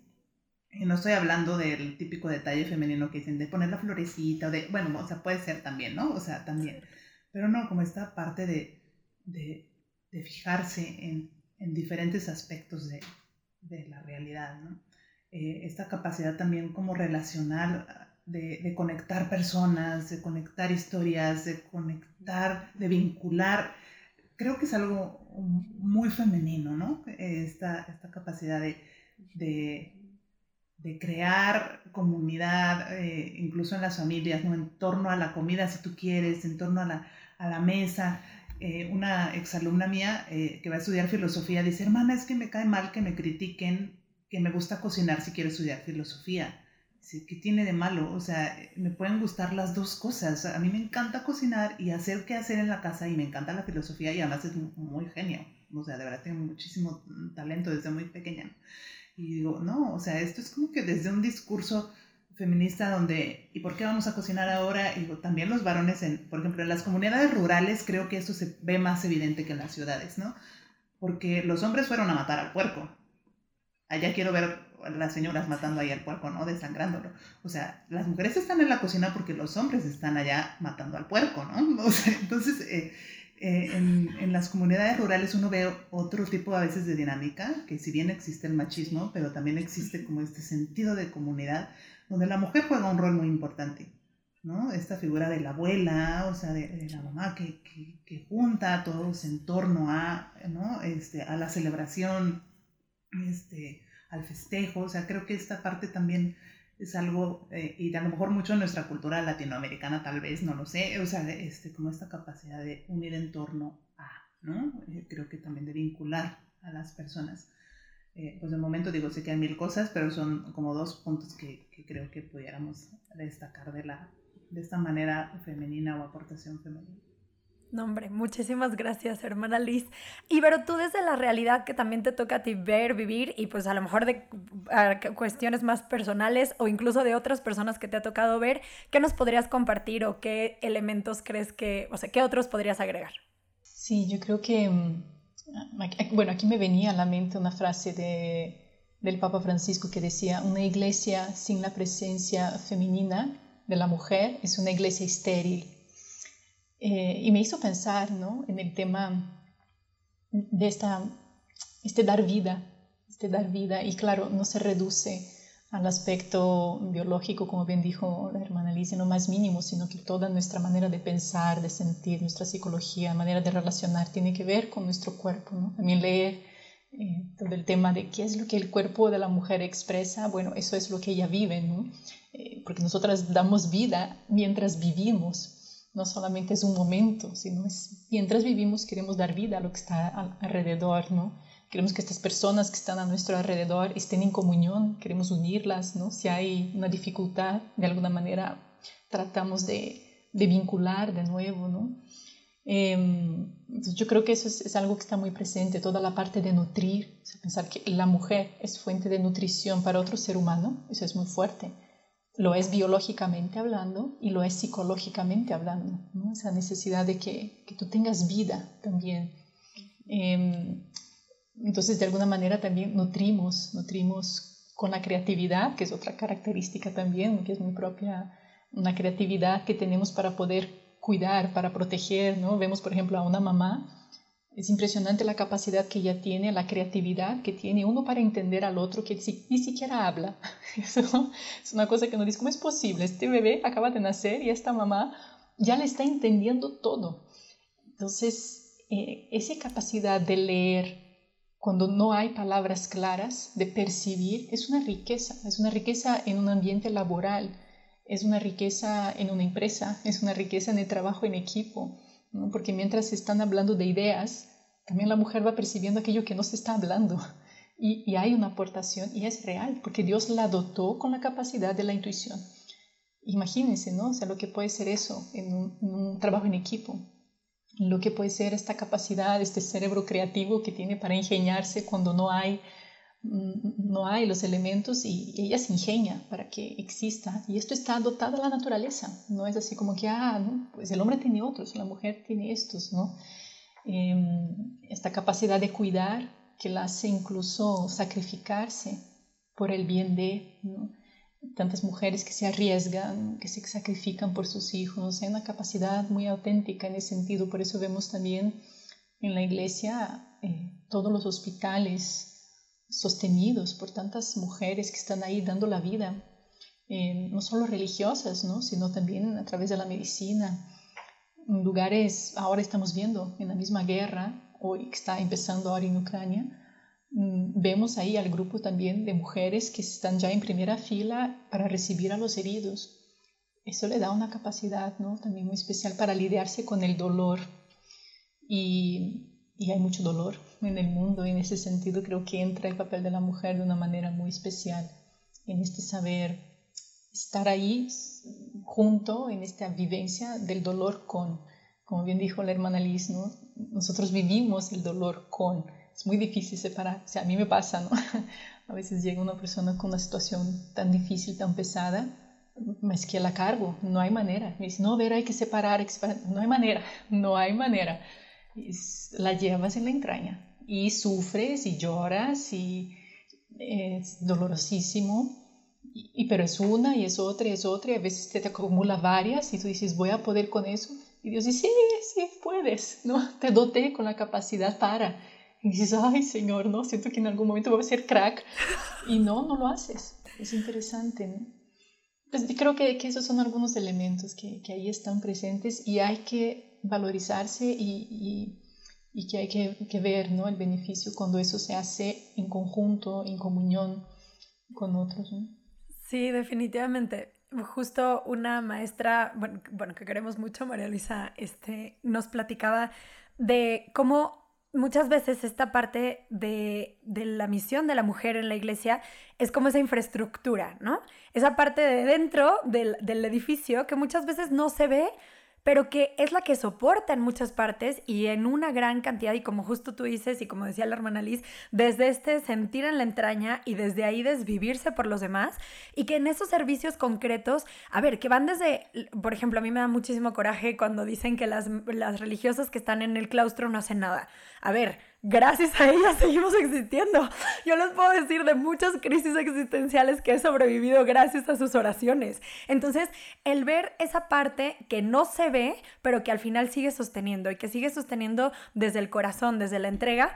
Y no estoy hablando del típico detalle femenino que dicen de poner la florecita, o de, bueno, o sea, puede ser también, ¿no? O sea, también. Pero no, como esta parte de, de, de fijarse en, en, diferentes aspectos de, de la realidad, ¿no? Eh, esta capacidad también como relacional de, conectar personas, de conectar historias, de conectar, de vincular. Creo que es algo muy femenino, ¿no? Esta, esta capacidad de, de, crear comunidad, eh, incluso en las familias, ¿no? En torno a la comida, si tú quieres, en torno a la, a la mesa. Eh, una exalumna mía eh, que va a estudiar filosofía dice, hermana, es que me cae mal que me critiquen que me gusta cocinar si quiero estudiar filosofía. ¿Qué tiene de malo? O sea, me pueden gustar las dos cosas. A mí me encanta cocinar y hacer qué hacer en la casa y me encanta la filosofía y además es muy genio. O sea, de verdad tengo muchísimo talento desde muy pequeña. Y digo, no, o sea, esto es como que desde un discurso feminista donde, ¿y por qué vamos a cocinar ahora? Y también los varones, en, por ejemplo, en las comunidades rurales creo que esto se ve más evidente que en las ciudades, ¿no? Porque los hombres fueron a matar al puerco. Allá quiero ver las señoras matando ahí al puerco, ¿no? Desangrándolo. O sea, las mujeres están en la cocina porque los hombres están allá matando al puerco, ¿no? O entonces, eh, eh, en, en, las comunidades rurales uno ve otro tipo a veces de dinámica, que si bien existe el machismo, pero también existe como este sentido de comunidad, donde la mujer juega un rol muy importante. ¿no? Esta figura de la abuela, o sea, de, la mamá que, que, que, junta a todos en torno a, ¿no? este, a la celebración, este, al festejo, o sea, creo que esta parte también es algo, eh, y a lo mejor mucho en nuestra cultura latinoamericana tal vez, no lo sé, o sea, este, como esta capacidad de unir en torno a, ¿no? Eh, creo que también de vincular a las personas. Eh, pues de momento digo, sé que hay mil cosas, pero son como dos puntos que, que creo que pudiéramos destacar de, la, de esta manera femenina o aportación femenina. No, hombre, muchísimas gracias, hermana Liz. Y pero tú desde la realidad que también te toca a ti ver, vivir y pues a lo mejor de cuestiones más personales o incluso de otras personas que te ha tocado ver, ¿qué nos podrías compartir o qué elementos crees que, o sea, qué otros podrías agregar? Sí, yo creo que, mm, bueno, aquí me venía a la mente una frase de, del Papa Francisco que decía, una iglesia sin la presencia femenina de la mujer es una iglesia estéril eh, y me hizo pensar ¿no? en el tema de esta, este dar vida, este dar vida, y claro, no se reduce al aspecto biológico, como bien dijo la hermana en lo más mínimo, sino que toda nuestra manera de pensar, de sentir, nuestra psicología, manera de relacionar, tiene que ver con nuestro cuerpo. ¿no? También leer eh, todo el tema de qué es lo que el cuerpo de la mujer expresa, bueno, eso es lo que ella vive, ¿no? Eh, porque nosotras damos vida mientras vivimos, no solamente es un momento, sino es mientras vivimos queremos dar vida a lo que está alrededor, ¿no? Queremos que estas personas que están a nuestro alrededor estén en comunión, queremos unirlas, ¿no? Si hay una dificultad, de alguna manera tratamos de, de vincular de nuevo, ¿no? Entonces yo creo que eso es, algo que está muy presente, toda la parte de nutrir, pensar que la mujer es fuente de nutrición para otro ser humano, eso es muy fuerte lo es biológicamente hablando y lo es psicológicamente hablando, esa necesidad de que, que, tú tengas vida también. Em, entonces, de alguna manera también nutrimos, nutrimos con la creatividad, que es otra característica también, que es muy propia, una creatividad que tenemos para poder cuidar, para proteger, ¿no? Vemos, por ejemplo, a una mamá es impresionante la capacidad que ella tiene, la creatividad que tiene uno para entender al otro que ni siquiera habla. Eso es una cosa que uno dice, ¿cómo es posible? Este bebé acaba de nacer y esta mamá ya le está entendiendo todo. Entonces, eh, esa capacidad de leer cuando no hay palabras claras, de percibir, es una riqueza. Es una riqueza en un ambiente laboral, es una riqueza en una empresa, es una riqueza en el trabajo en equipo porque mientras se están hablando de ideas, también la mujer va percibiendo aquello que no se está hablando. Y, hay una aportación y es real, porque Dios la dotó con la capacidad de la intuición. Imagínense, ¿no? O sea, lo que puede ser eso en un, trabajo en equipo, lo que puede ser esta capacidad, este cerebro creativo que tiene para ingeniarse cuando no hay no hay los elementos y ella se ingenia para que exista. Y esto está dotado a la naturaleza, no es así como que, ah, pues el hombre tiene otros, la mujer tiene estos, ¿no? Em, esta capacidad de cuidar que la hace incluso sacrificarse por el bien de, tantas mujeres que se arriesgan, que se sacrifican por sus hijos, hay una capacidad muy auténtica en ese sentido, por eso vemos también en la iglesia eh, todos los hospitales, sostenidos por tantas mujeres que están ahí dando la vida. eh, no solo religiosas, ¿no? sino también a través de la medicina. En lugares, ahora estamos viendo en la misma guerra, hoy que está empezando ahora en Ucrania, mm, vemos ahí al grupo también de mujeres que están ya en primera fila para recibir a los heridos. Eso le da una capacidad ¿no? también muy especial para lidiarse con el dolor. Y, y hay mucho dolor en el mundo. Y en ese sentido creo que entra el papel de la mujer de una manera muy especial en este saber estar ahí junto en esta vivencia del dolor con, como bien dijo la hermana Liz, ¿no? nosotros vivimos el dolor con, es muy difícil separar, o sea, a mí me pasa, ¿no? a veces llega una persona con una situación tan difícil, tan pesada, es que la cargo, no hay manera, me dice, no, ver, hay que separar, hay que separar, no hay manera, no hay manera, la llevas en la entraña y sufres y lloras y es dolorosísimo y, pero es una y es otra y es otra y a veces te, te acumula varias y tú dices, voy a poder con eso. Y Dios dice, sí, sí, puedes, ¿no? Te doté con la capacidad para. Y dices, ay, Señor, ¿no? Siento que en algún momento voy a ser crack. Y no, no lo haces. Es interesante, ¿no? Pues creo que, que esos son algunos elementos que, que, ahí están presentes y hay que valorizarse y, y, que hay que, ver, ¿no? El beneficio cuando eso se hace en conjunto, en comunión con otros. Sí, definitivamente. Justo una maestra, bueno, bueno, que queremos mucho, María Luisa, este, nos platicaba de cómo muchas veces esta parte de, de, la misión de la mujer en la iglesia es como esa infraestructura, ¿no? Esa parte de dentro del, del edificio que muchas veces no se ve pero que es la que soporta en muchas partes y en una gran cantidad, y como justo tú dices, y como decía la hermana Liz, desde este sentir en la entraña y desde ahí desvivirse por los demás, y que en esos servicios concretos, a ver, que van desde, por ejemplo, a mí me da muchísimo coraje cuando dicen que las, las religiosas que están en el claustro no hacen nada. A ver, gracias a ellas seguimos existiendo. Yo les puedo decir de muchas crisis existenciales que he sobrevivido gracias a sus oraciones. Entonces, el ver esa parte que no se ve, pero que al final sigue sosteniendo y que sigue sosteniendo desde el corazón, desde la entrega,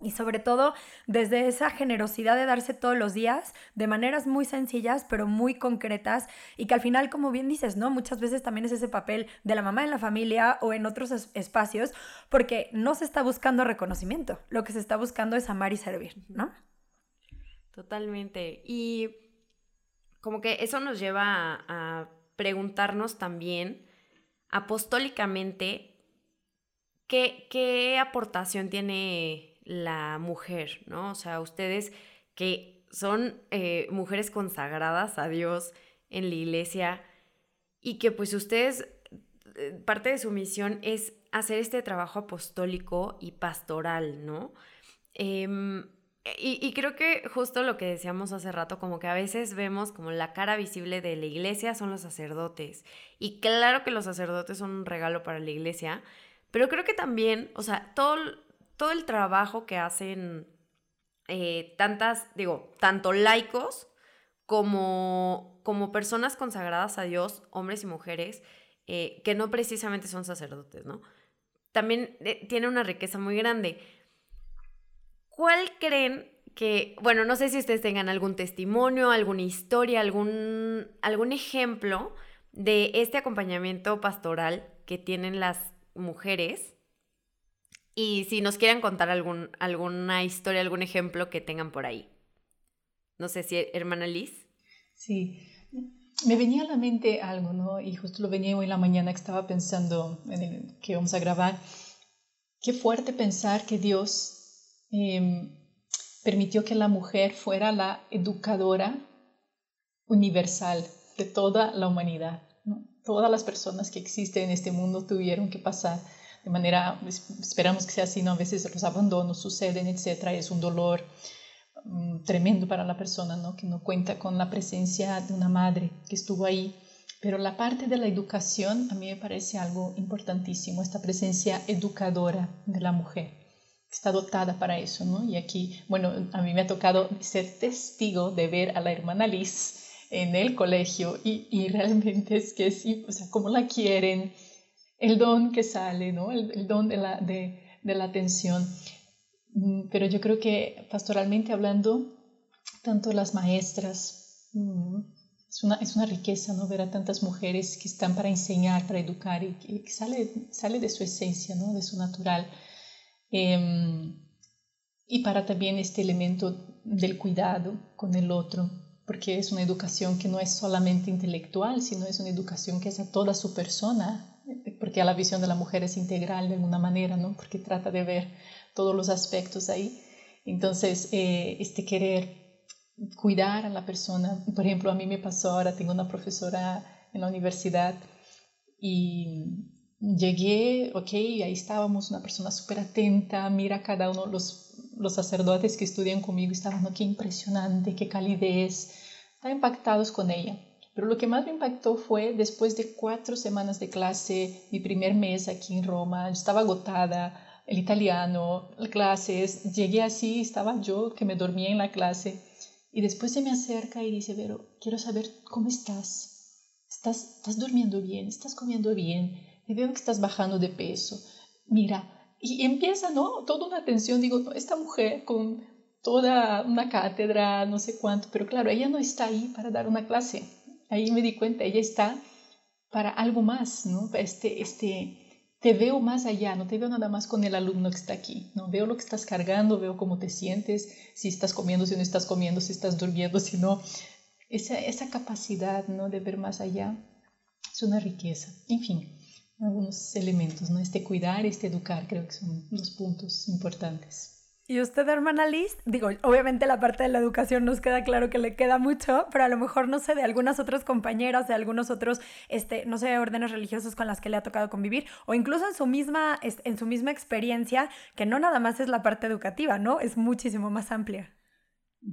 y sobre todo desde esa generosidad de darse todos los días de maneras muy sencillas pero muy concretas y que al final como bien dices, ¿no? Muchas veces también es ese papel de la mamá en la familia o en otros espacios porque no se está buscando reconocimiento, lo que se está buscando es amar y servir, ¿no? Totalmente. Y como que eso nos lleva a, a preguntarnos también apostólicamente qué, qué aportación tiene la mujer, ¿no? O sea, ustedes que son eh, mujeres consagradas a Dios en la iglesia y que pues ustedes, eh, parte de su misión es hacer este trabajo apostólico y pastoral, ¿no? Em, y, y, creo que justo lo que decíamos hace rato, como que a veces vemos como la cara visible de la iglesia son los sacerdotes. Y claro que los sacerdotes son un regalo para la iglesia, pero creo que también, o sea, todo, todo el trabajo que hacen eh, tantas, digo, tanto laicos como, como personas consagradas a Dios, hombres y mujeres, eh, que no precisamente son sacerdotes, ¿no? También eh, tiene una riqueza muy grande. ¿Cuál creen que, bueno, no sé si ustedes tengan algún testimonio, alguna historia, algún, algún ejemplo de este acompañamiento pastoral que tienen las mujeres y si nos quieren contar alguna historia, algún ejemplo que tengan por ahí. No sé si, hermana Liz. Sí, me venía a la mente algo, ¿no? Y justo lo venía hoy en la mañana que estaba pensando en que vamos a grabar. Qué fuerte pensar que Dios em, permitió que la mujer fuera la educadora universal de toda la humanidad. ¿no? Todas las personas que existen en este mundo tuvieron que pasar de manera, esperamos que sea así, ¿no? A veces los abandonos suceden, etcétera, es un dolor um, tremendo para la persona, ¿no? Que no cuenta con la presencia de una madre que estuvo ahí. Pero la parte de la educación a mí me parece algo importantísimo, esta presencia educadora de la mujer, que está dotada para eso, ¿no? Y aquí, bueno, a mí me ha tocado ser testigo de ver a la hermana Liz en el colegio y, y realmente es que sí, o sea, cómo la quieren, el don que sale, ¿no? el, don de la, de, la atención. Mm, pero yo creo que pastoralmente hablando, tanto las maestras, mm, es una, es una riqueza ¿no? ver a tantas mujeres que están para enseñar, para educar y que, sale, sale de su esencia, ¿no? de su natural. Em, y para también este elemento del cuidado con el otro, porque es una educación que no es solamente intelectual, sino es una educación que es a toda su persona, porque la visión de la mujer es integral de alguna manera, ¿no? porque trata de ver todos los aspectos ahí. Entonces, eh, este querer cuidar a la persona. Por ejemplo, a mí me pasó ahora, tengo una profesora en la universidad y llegué, ok, ahí estábamos, una persona súper atenta, mira cada uno, los, los sacerdotes que estudian conmigo estaban, qué impresionante, qué calidez, están impactados con ella. Pero lo que más me impactó fue después de cuatro semanas de clase, mi primer mes aquí en Roma, estaba agotada, el italiano, las clases, llegué así, estaba yo que me dormía en la clase y después se me acerca y dice, Vero, quiero saber cómo estás. ¿Estás, estás durmiendo bien? ¿Estás comiendo bien? Me veo que estás bajando de peso. Mira, y empieza, ¿no? Toda una atención. Digo, esta mujer con toda una cátedra, no sé cuánto, pero claro, ella no está ahí para dar una clase. Ahí me di cuenta, ella está para algo más, ¿no? Este, este, te veo más allá, no te veo nada más con el alumno que está aquí, no veo lo que estás cargando, veo cómo te sientes, si estás comiendo, si no estás comiendo, si estás durmiendo, si no. Esa, esa capacidad ¿no? de ver más allá es una riqueza. En fin, algunos elementos, ¿no? este cuidar, este educar, creo que son los puntos importantes. Y usted, hermana Liz, digo, obviamente la parte de la educación nos queda claro que le queda mucho, pero a lo mejor, no sé, de algunas otras compañeras, de algunos otros, este, no sé, órdenes religiosos con las que le ha tocado convivir, o incluso en su misma, en su misma experiencia, que no nada más es la parte educativa, ¿no? Es muchísimo más amplia.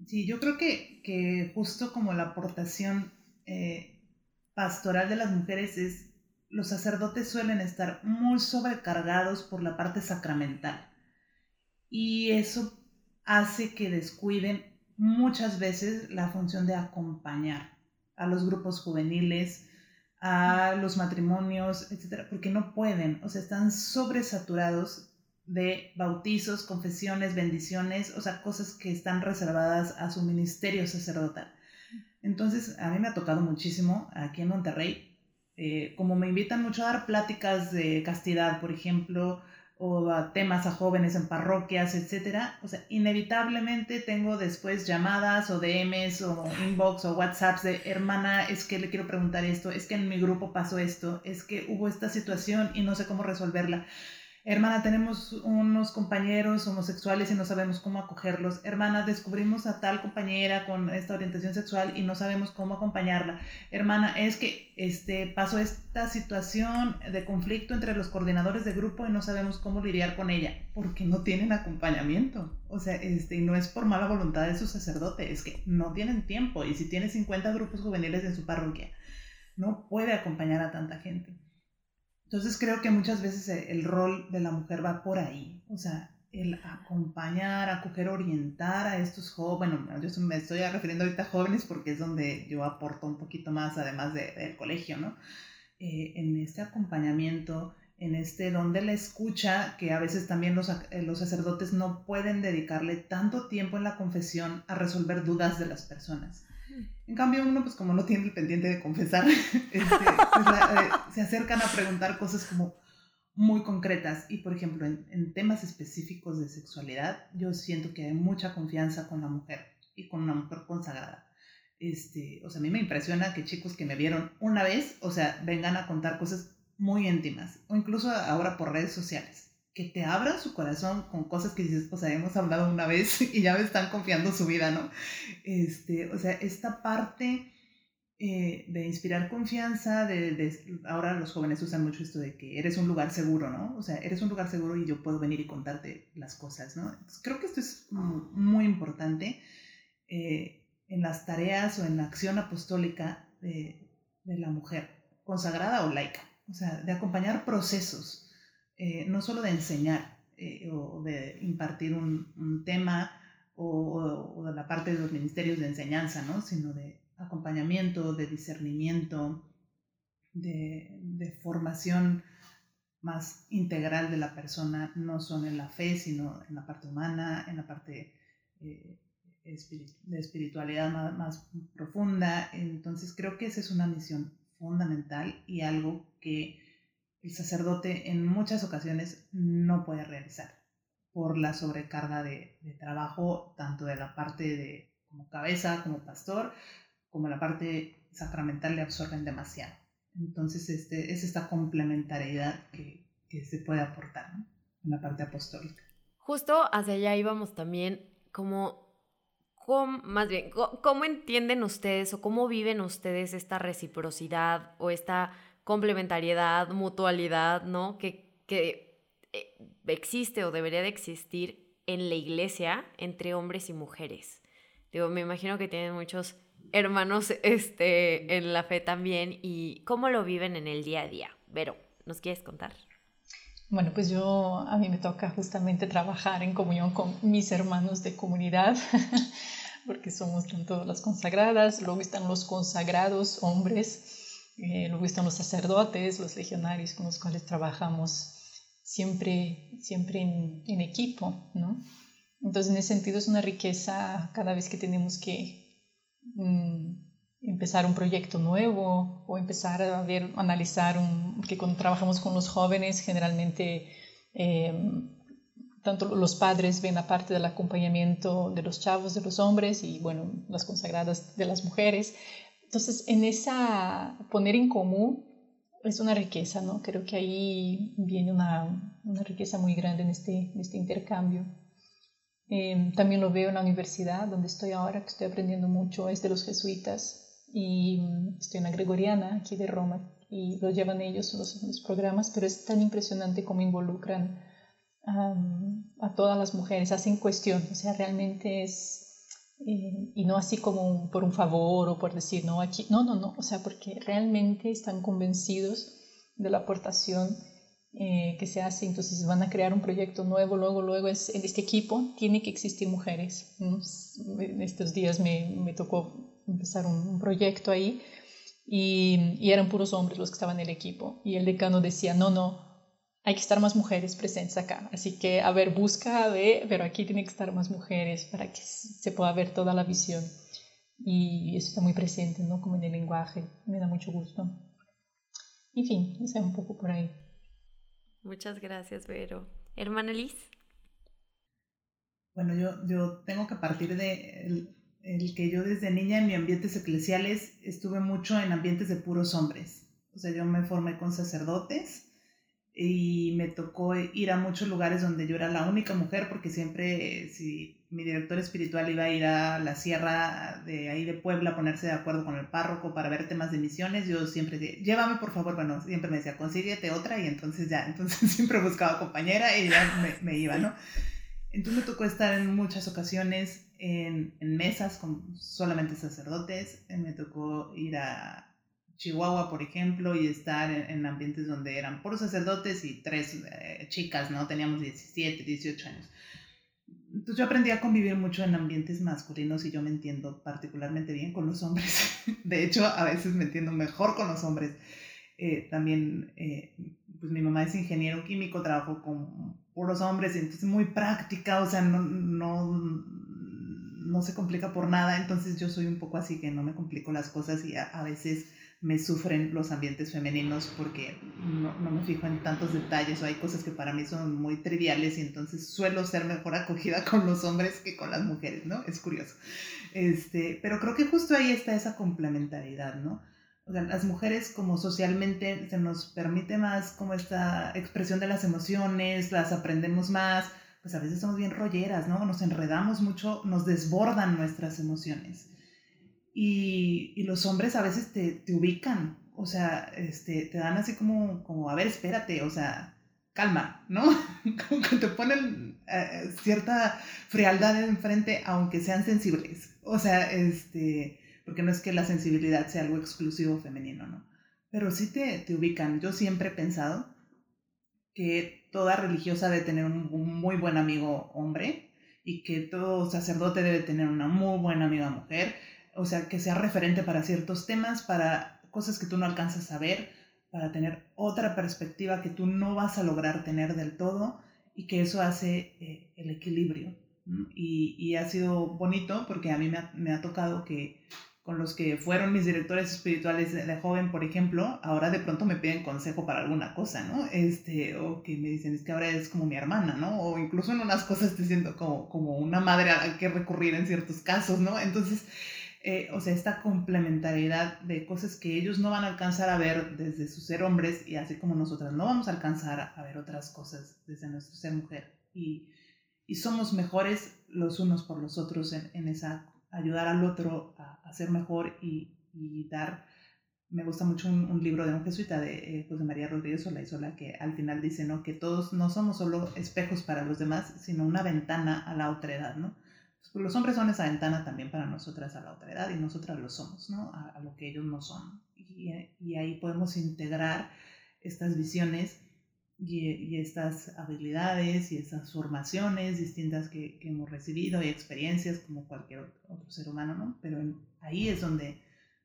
Sí, yo creo que, que justo como la aportación eh, pastoral de las mujeres es, los sacerdotes suelen estar muy sobrecargados por la parte sacramental y eso hace que descuiden muchas veces la función de acompañar a los grupos juveniles, a los matrimonios, etcétera, porque no pueden, o sea, están sobresaturados de bautizos, confesiones, bendiciones, o sea, cosas que están reservadas a su ministerio sacerdotal. Entonces, a mí me ha tocado muchísimo aquí en Monterrey, eh, como me invitan mucho a dar pláticas de castidad, por ejemplo, o a temas a jóvenes en parroquias, etcétera, o sea, inevitablemente tengo después llamadas o DMs o inbox o WhatsApps de hermana, es que le quiero preguntar esto, es que en mi grupo pasó esto, es que hubo esta situación y no sé cómo resolverla. Hermana, tenemos unos compañeros homosexuales y no sabemos cómo acogerlos. Hermana, descubrimos a tal compañera con esta orientación sexual y no sabemos cómo acompañarla. Hermana, es que este, pasó esta situación de conflicto entre los coordinadores de grupo y no sabemos cómo lidiar con ella, porque no tienen acompañamiento. O sea, este, no es por mala voluntad de su sacerdote, es que no tienen tiempo. Y si tiene 50 grupos juveniles en su parroquia, no puede acompañar a tanta gente. Entonces creo que muchas veces eh, el rol de la mujer va por ahí, o sea, el acompañar, acoger, orientar a estos jóvenes, bueno, yo me estoy refiriendo ahorita a jóvenes porque es donde yo aporto un poquito más, además del colegio, ¿no? Eh, en este acompañamiento, en este donde la escucha, que a veces también los, eh, los sacerdotes no pueden dedicarle tanto tiempo en la confesión a resolver dudas de las personas. En cambio, uno, pues como no tiene el pendiente de confesar, este, pues, eh, se acercan a preguntar cosas como muy concretas. Y, por ejemplo, en, temas específicos de sexualidad, yo siento que hay mucha confianza con la mujer y con una mujer consagrada. Este, o sea, a mí me impresiona que chicos que me vieron una vez, o sea, vengan a contar cosas muy íntimas, o incluso ahora por redes sociales que te abran su corazón con cosas que dices, o sea, hemos hablado una vez y ya me están confiando su vida, ¿no? Este, o sea, esta parte eh, de inspirar confianza, de, ahora los jóvenes usan mucho esto de que eres un lugar seguro, ¿no? O sea, eres un lugar seguro y yo puedo venir y contarte las cosas, ¿no? creo que esto es muy importante eh, en las tareas o en la acción apostólica de, de la mujer, consagrada o laica, o sea, de acompañar procesos eh, no solo de enseñar eh, o de impartir un, tema o, de la parte de los ministerios de enseñanza, ¿no? sino de acompañamiento, de discernimiento, de, formación más integral de la persona, no solo en la fe, sino en la parte humana, en la parte eh, de espiritualidad más, más, profunda. Entonces creo que esa es una misión fundamental y algo que el sacerdote en muchas ocasiones no puede realizar por la sobrecarga de, de trabajo, tanto de la parte de como cabeza, como pastor, como la parte sacramental le absorben demasiado. Entonces este, es esta complementariedad que, que se puede aportar en la parte apostólica. Justo hacia allá íbamos también, como ¿Cómo, más bien, ¿cómo entienden ustedes o cómo viven ustedes esta reciprocidad o esta complementariedad, mutualidad, ¿no? Que, que eh, existe o debería de existir en la iglesia entre hombres y mujeres. Digo, me imagino que tienen muchos hermanos este, en la fe también y cómo lo viven en el día a día. Vero, ¿nos quieres contar? Bueno, pues yo a mí me toca justamente trabajar en comunión con mis hermanos de comunidad, porque somos tanto las consagradas, luego están los consagrados hombres, eh, luego están los sacerdotes, los legionarios con los cuales trabajamos siempre, siempre en, equipo, ¿no? Entonces, en ese sentido es una riqueza cada vez que tenemos que mm, empezar un proyecto nuevo o empezar a ver, analizar, un, que cuando trabajamos con los jóvenes, generalmente eh, tanto los padres ven la parte del acompañamiento de los chavos, de los hombres y bueno, las consagradas de las mujeres. Entonces, en esa poner en común es una riqueza, ¿no? Creo que ahí viene una, una riqueza muy grande en este, en este intercambio. Eh, también lo veo en la universidad, donde estoy ahora, que estoy aprendiendo mucho, es de los jesuitas y mm, estoy en la Gregoriana aquí de Roma y lo llevan ellos los, los programas, pero es tan impresionante cómo involucran a todas las mujeres, hacen cuestión, o sea, realmente es, eh, y no así como por un favor o por decir, no, aquí, no, no, no, o sea, porque realmente están convencidos de la aportación eh, que se hace, entonces van a crear un proyecto nuevo, luego, luego es, en este equipo tiene que existir mujeres. En estos días me, me tocó empezar un, proyecto ahí y, y, eran puros hombres los que estaban en el equipo. Y el decano decía, no, no, hay que estar más mujeres presentes acá. Así que, a ver, busca, ve, pero aquí tiene que estar más mujeres para que se pueda ver toda la visión. Y eso está muy presente, ¿no? Como en el lenguaje. Me da mucho gusto. En fin, o sea, un poco por ahí. Muchas gracias, Vero. Hermana Liz. Bueno, yo, yo tengo que partir de el que yo desde niña en mis ambientes eclesiales estuve mucho en ambientes de puros hombres. O sea, yo me formé con sacerdotes y me tocó ir a muchos lugares donde yo era la única mujer porque siempre si mi director espiritual iba a ir a la sierra de ahí de Puebla a ponerse de acuerdo con el párroco para ver temas de misiones, yo siempre decía, llévame por favor, bueno, siempre me decía, consíguete otra y entonces ya, entonces siempre buscaba compañera y ya me, me iba, ¿no? Entonces me tocó estar en muchas ocasiones en, en mesas con solamente sacerdotes. Eh, me tocó ir a Chihuahua, por ejemplo, y estar en, ambientes donde eran puros sacerdotes y tres eh, chicas, ¿no? Teníamos 17, 18 años. Entonces yo aprendí a convivir mucho en ambientes masculinos y yo me entiendo particularmente bien con los hombres. De hecho, a veces me entiendo mejor con los hombres. Eh, también, pues mi mamá es ingeniero químico, trabajo con puros hombres, entonces muy práctica, o sea, no, no, no se complica por nada, entonces yo soy un poco así que no me complico las cosas y a, veces me sufren los ambientes femeninos porque no, no, me fijo en tantos detalles o hay cosas que para mí son muy triviales y entonces suelo ser mejor acogida con los hombres que con las mujeres, ¿no? Es curioso. Este, pero creo que justo ahí está esa complementariedad, ¿no? O sea, las mujeres como socialmente se nos permite más como esta expresión de las emociones, las aprendemos más, pues a veces somos bien rolleras, ¿no? Nos enredamos mucho, nos desbordan nuestras emociones. Y, y los hombres a veces te, te, ubican, o sea, este, te dan así como, como, a ver, espérate, o sea, calma, ¿no? como que te ponen eh, cierta frialdad enfrente, aunque sean sensibles. O sea, este, porque no es que la sensibilidad sea algo exclusivo femenino, ¿no? Pero sí te, te ubican. Yo siempre he pensado que toda religiosa debe tener un, muy buen amigo hombre y que todo sacerdote debe tener una muy buena amiga mujer, o sea, que sea referente para ciertos temas, para cosas que tú no alcanzas a ver, para tener otra perspectiva que tú no vas a lograr tener del todo y que eso hace eh, el equilibrio, Y, y, ha sido bonito porque a mí me ha, me ha, tocado que con los que fueron mis directores espirituales de, joven, por ejemplo, ahora de pronto me piden consejo para alguna cosa, ¿no? Este, o que me dicen, es que ahora es como mi hermana, ¿no? O incluso en unas cosas te siento como, como una madre a la que recurrir en ciertos casos, ¿no? Entonces, eh, o sea, esta complementariedad de cosas que ellos no van a alcanzar a ver desde su ser hombres y así como nosotras no vamos a alcanzar a ver otras cosas desde nuestro ser mujer. Y, y somos mejores los unos por los otros en, en esa ayudar al otro a, ser mejor y, y, dar. Me gusta mucho un, libro de un jesuita de eh, José María Rodríguez Sola que al final dice ¿no? que todos no somos solo espejos para los demás, sino una ventana a la otra edad. ¿no? Pues, los hombres son esa ventana también para nosotras a la otra edad y nosotras lo somos, ¿no? A, lo que ellos no son. Y, y, ahí podemos integrar estas visiones y, y, estas habilidades y estas formaciones distintas que, que, hemos recibido y experiencias como cualquier otro ser humano, ¿no? Pero ahí es donde,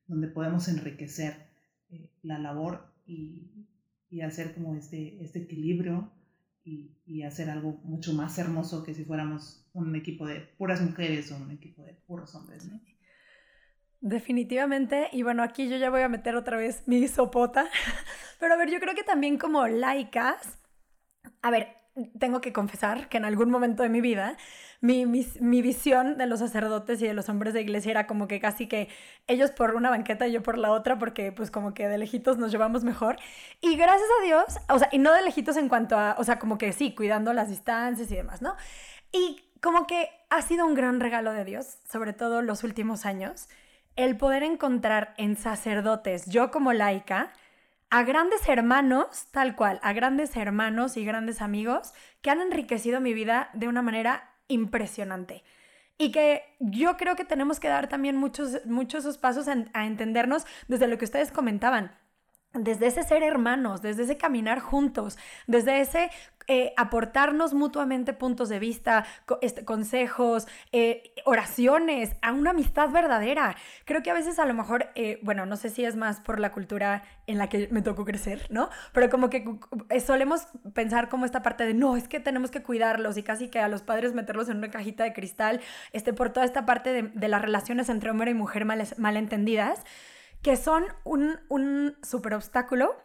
donde podemos enriquecer eh, la labor y, y, hacer como este, este equilibrio y, hacer algo mucho más hermoso que si fuéramos un equipo de puras mujeres o un equipo de puros hombres. ¿no? Definitivamente, y bueno, aquí yo ya voy a meter otra vez mi sopota, pero a ver, yo creo que también como laicas, a ver, tengo que confesar que en algún momento de mi vida mi, mi, visión de los sacerdotes y de los hombres de iglesia era como que casi que ellos por una banqueta y yo por la otra porque pues como que de lejitos nos llevamos mejor y gracias a Dios, o sea, y no de lejitos en cuanto a, o sea, como que sí, cuidando las distancias y demás, ¿no? Y como que ha sido un gran regalo de Dios, sobre todo los últimos años, el poder encontrar en sacerdotes, yo como laica, a grandes hermanos, tal cual, a grandes hermanos y grandes amigos que han enriquecido mi vida de una manera impresionante. Y que yo creo que tenemos que dar también muchos, muchos pasos a entendernos desde lo que ustedes comentaban desde ese ser hermanos, desde ese caminar juntos, desde ese eh, aportarnos mutuamente puntos de vista, este, consejos, eh, oraciones, a una amistad verdadera. Creo que a veces a lo mejor, eh, bueno, no sé si es más por la cultura en la que me tocó crecer, ¿no? Pero como que solemos pensar como esta parte de, no, es que tenemos que cuidarlos y casi que a los padres meterlos en una cajita de cristal, este, por toda esta parte de, las relaciones entre hombre y mujer mal, malentendidas que son un, un super obstáculo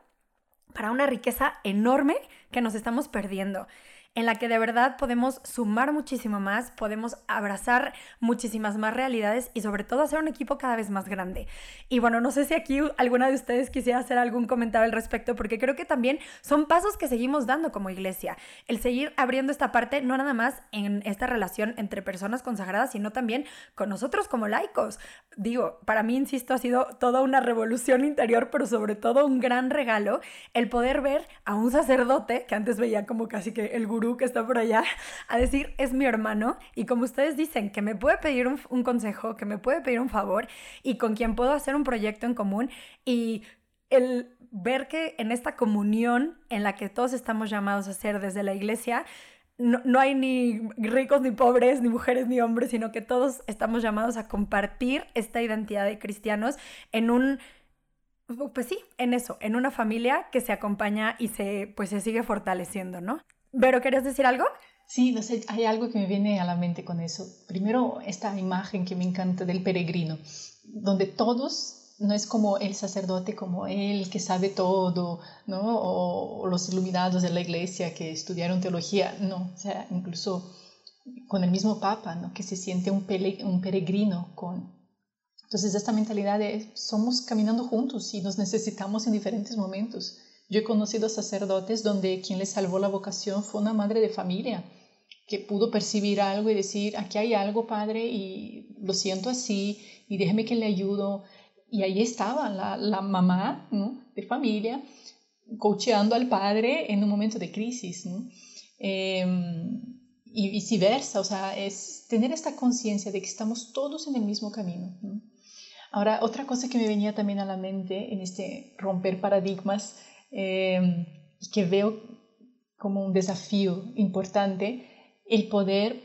para una riqueza enorme que nos estamos perdiendo en la que de verdad podemos sumar muchísimo más, podemos abrazar muchísimas más realidades y sobre todo hacer un equipo cada vez más grande. Y bueno, no sé si aquí alguna de ustedes quisiera hacer algún comentario al respecto, porque creo que también son pasos que seguimos dando como iglesia. El seguir abriendo esta parte, no nada más en esta relación entre personas consagradas, sino también con nosotros como laicos. Digo, para mí, insisto, ha sido toda una revolución interior, pero sobre todo un gran regalo el poder ver a un sacerdote, que antes veía como casi que el gurú que está por allá a decir, es mi hermano y como ustedes dicen, que me puede pedir un, consejo, que me puede pedir un favor y con quien puedo hacer un proyecto en común y el ver que en esta comunión en la que todos estamos llamados a ser desde la iglesia, no, no, hay ni ricos ni pobres, ni mujeres ni hombres, sino que todos estamos llamados a compartir esta identidad de cristianos en un, pues sí, en eso, en una familia que se acompaña y se, pues se sigue fortaleciendo, ¿no? Vero, ¿querías decir algo? Sí, no sé, hay algo que me viene a la mente con eso. Primero, esta imagen que me encanta del peregrino, donde todos, no es como el sacerdote, como él que sabe todo, ¿no? O, los iluminados de la iglesia que estudiaron teología, no, o sea, incluso con el mismo Papa, ¿no? Que se siente un, un peregrino con... Entonces, esta mentalidad de somos caminando juntos y nos necesitamos en diferentes momentos. Yo he conocido sacerdotes donde quien les salvó la vocación fue una madre de familia que pudo percibir algo y decir, aquí hay algo, padre, y lo siento así, y déjeme que le ayudo. Y ahí estaba la, mamá de familia coacheando al padre en un momento de crisis. Em, y viceversa, o sea, es tener esta conciencia de que estamos todos en el mismo camino. Ahora, otra cosa que me venía también a la mente en este romper paradigmas eh, que veo como un desafío importante el poder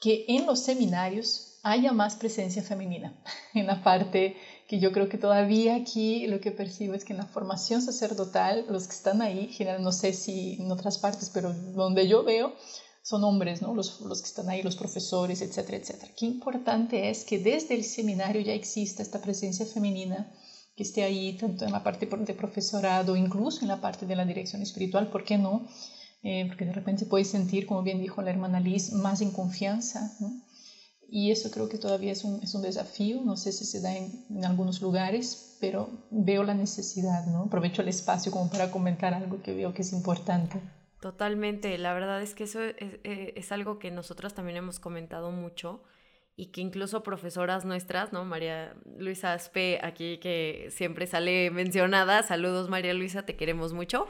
que en los seminarios haya más presencia femenina. En la parte que yo creo que todavía aquí lo que percibo es que en la formación sacerdotal, los que están ahí, general, no sé si en otras partes, pero donde yo veo, son hombres, ¿no? Los, los, que están ahí, los profesores, etcétera, etcétera. Qué importante es que desde el seminario ya exista esta presencia femenina que esté ahí, tanto en la parte de profesorado, incluso en la parte de la dirección espiritual, ¿por qué no? Eh, porque de repente puedes sentir, como bien dijo la hermana Liz, más en confianza, ¿no? Y eso creo que todavía es un, es un desafío, no sé si se da en, en, algunos lugares, pero veo la necesidad, ¿no? Aprovecho el espacio como para comentar algo que veo que es importante. Totalmente, la verdad es que eso es, eh, es, algo que nosotras también hemos comentado mucho y que incluso profesoras nuestras, ¿no? María Luisa Aspe, aquí que siempre sale mencionada, saludos María Luisa, te queremos mucho,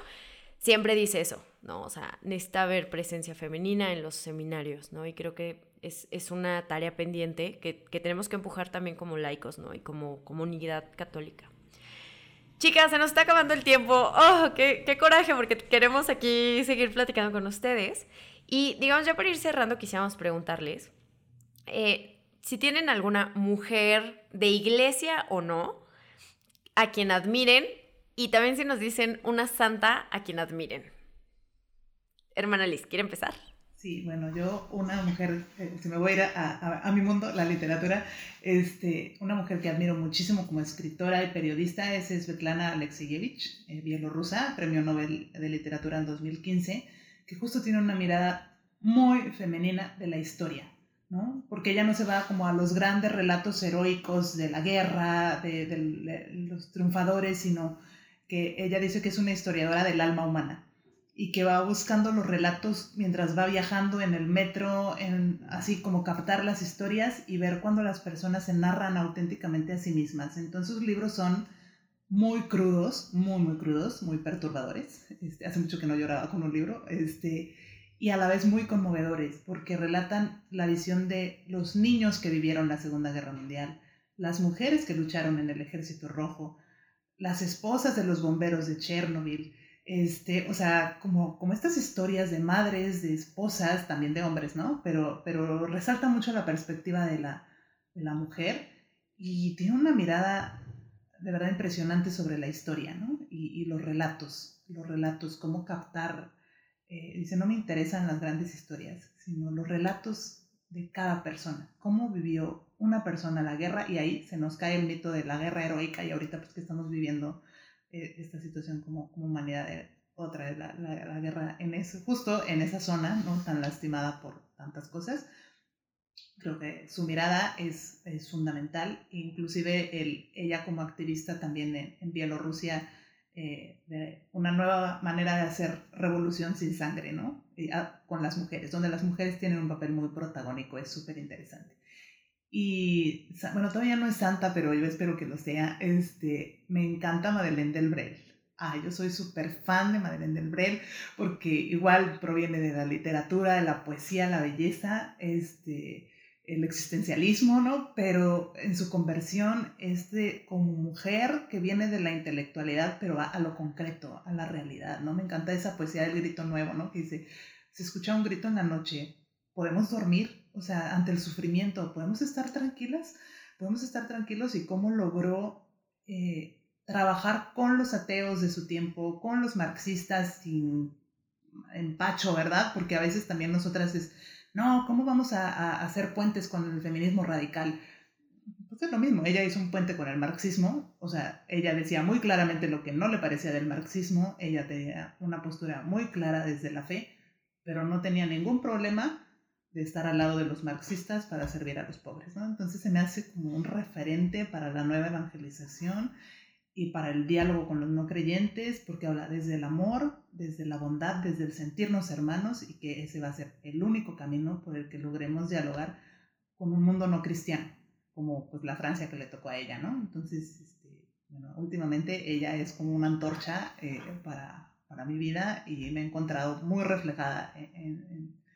siempre dice eso, ¿no? O sea, necesita haber presencia femenina en los seminarios, ¿no? Y creo que es, es una tarea pendiente que, que, tenemos que empujar también como laicos, ¿no? Y como comunidad católica. Chicas, se nos está acabando el tiempo. ¡Oh, qué, qué coraje! Porque queremos aquí seguir platicando con ustedes. Y digamos, ya para ir cerrando, quisiéramos preguntarles eh, si tienen alguna mujer de iglesia o no a quien admiren y también si nos dicen una santa a quien admiren. Hermana Liz, ¿quiere empezar? Sí, bueno, yo una mujer, eh, si me voy a ir a, mi mundo, la literatura, este, una mujer que admiro muchísimo como escritora y periodista es Svetlana Alexeyevich, eh, bielorrusa, premio Nobel de Literatura en 2015, que justo tiene una mirada muy femenina de la historia, ¿no? Porque ella no se va como a los grandes relatos heroicos de la guerra, de, de, de los triunfadores, sino que ella dice que es una historiadora del alma humana y que va buscando los relatos mientras va viajando en el metro, en, así como captar las historias y ver cuando las personas se narran auténticamente a sí mismas. Entonces sus libros son muy crudos, muy, muy crudos, muy perturbadores. Este, hace mucho que no lloraba con un libro. Este, y a la vez muy conmovedores, porque relatan la visión de los niños que vivieron la Segunda Guerra Mundial, las mujeres que lucharon en el Ejército Rojo, las esposas de los bomberos de Chernobyl, este, o sea, como, como estas historias de madres, de esposas, también de hombres, ¿no? Pero, pero resalta mucho la perspectiva de la, de la mujer y tiene una mirada de verdad impresionante sobre la historia, ¿no? Y, y los relatos, los relatos, cómo captar, eh, dice, no me interesan las grandes historias, sino los relatos de cada persona, cómo vivió una persona la guerra y ahí se nos cae el mito de la guerra heroica y ahorita pues que estamos viviendo eh, esta situación como, como humanidad, otra vez la, la, la, guerra en eso, justo en esa zona, ¿no? Tan lastimada por tantas cosas. Creo que su mirada es, es fundamental, inclusive el, ella como activista también en, en Bielorrusia, eh, de una nueva manera de hacer revolución sin sangre, ¿no? Y, ah, con las mujeres, donde las mujeres tienen un papel muy protagónico, es súper interesante. Y bueno, todavía no es santa, pero yo espero que lo sea. Este, me encanta Madeleine del Brel. Ah, yo soy súper fan de Madeleine del Brel porque igual proviene de la literatura, de la poesía, la belleza, este, el existencialismo, ¿no? Pero en su conversión es de como mujer que viene de la intelectualidad, pero a, a lo concreto, a la realidad, ¿no? Me encanta esa poesía del grito nuevo, ¿no? Que dice, se escucha un grito en la noche, ¿podemos dormir? o sea, ante el sufrimiento, ¿podemos estar tranquilas? ¿Podemos estar tranquilos? Y cómo logró eh, trabajar con los ateos de su tiempo, con los marxistas sin empacho, ¿verdad? Porque a veces también nosotras es, no, ¿cómo vamos a, hacer puentes con el feminismo radical? Pues es lo mismo, ella hizo un puente con el marxismo, o sea, ella decía muy claramente lo que no le parecía del marxismo, ella tenía una postura muy clara desde la fe, pero no tenía ningún problema de estar al lado de los marxistas para servir a los pobres. Entonces se me hace como un referente para la nueva evangelización y para el diálogo con los no creyentes, porque habla desde el amor, desde la bondad, desde el sentirnos hermanos y que ese va a ser el único camino por el que logremos dialogar con un mundo no cristiano, como pues la Francia que le tocó a ella, ¿no? Entonces, este, bueno, últimamente ella es como una antorcha eh, para, para, mi vida y me he encontrado muy reflejada en, en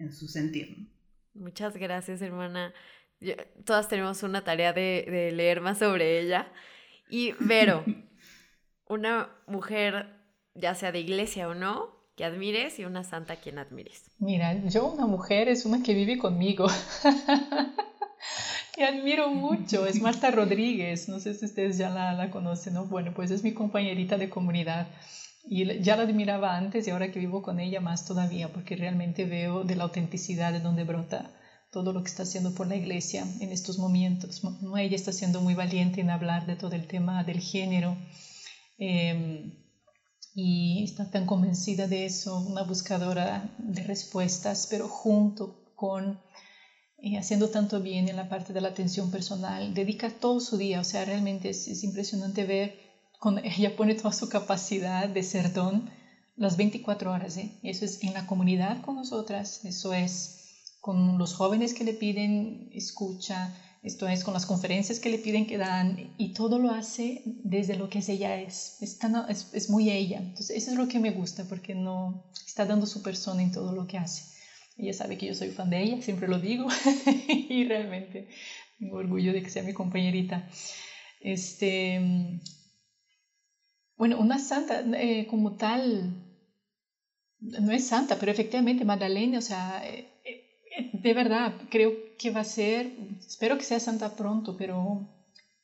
en su sentir. Muchas gracias, hermana. Yo, todas tenemos una tarea de, de, leer más sobre ella. Y Vero, una mujer, ya sea de iglesia o no, que admires y una santa a quien admires. Mira, yo una mujer es una que vive conmigo. que admiro mucho, es Marta Rodríguez, no sé si ustedes ya la, la conocen, ¿no? Bueno, pues es mi compañerita de comunidad. Y ya la admiraba antes y ahora que vivo con ella más todavía, porque realmente veo de la autenticidad de donde brota todo lo que está haciendo por la iglesia en estos momentos. Ella está siendo muy valiente en hablar de todo el tema del género eh, y está tan convencida de eso, una buscadora de respuestas, pero junto con eh, haciendo tanto bien en la parte de la atención personal, dedica todo su día, o sea, realmente es, es impresionante ver cuando ella pone toda su capacidad de ser don las 24 horas, ¿eh? eso es en la comunidad con nosotras, eso es con los jóvenes que le piden escucha, esto es con las conferencias que le piden que dan y todo lo hace desde lo que ella es, es, es, es muy ella. Entonces eso es lo que me gusta porque no está dando su persona en todo lo que hace. Ella sabe que yo soy fan de ella, siempre lo digo y realmente tengo orgullo de que sea mi compañerita. Este, bueno, una santa eh, como tal, no es santa, pero efectivamente Magdalena, o sea, eh, de verdad, creo que va a ser, espero que sea santa pronto, pero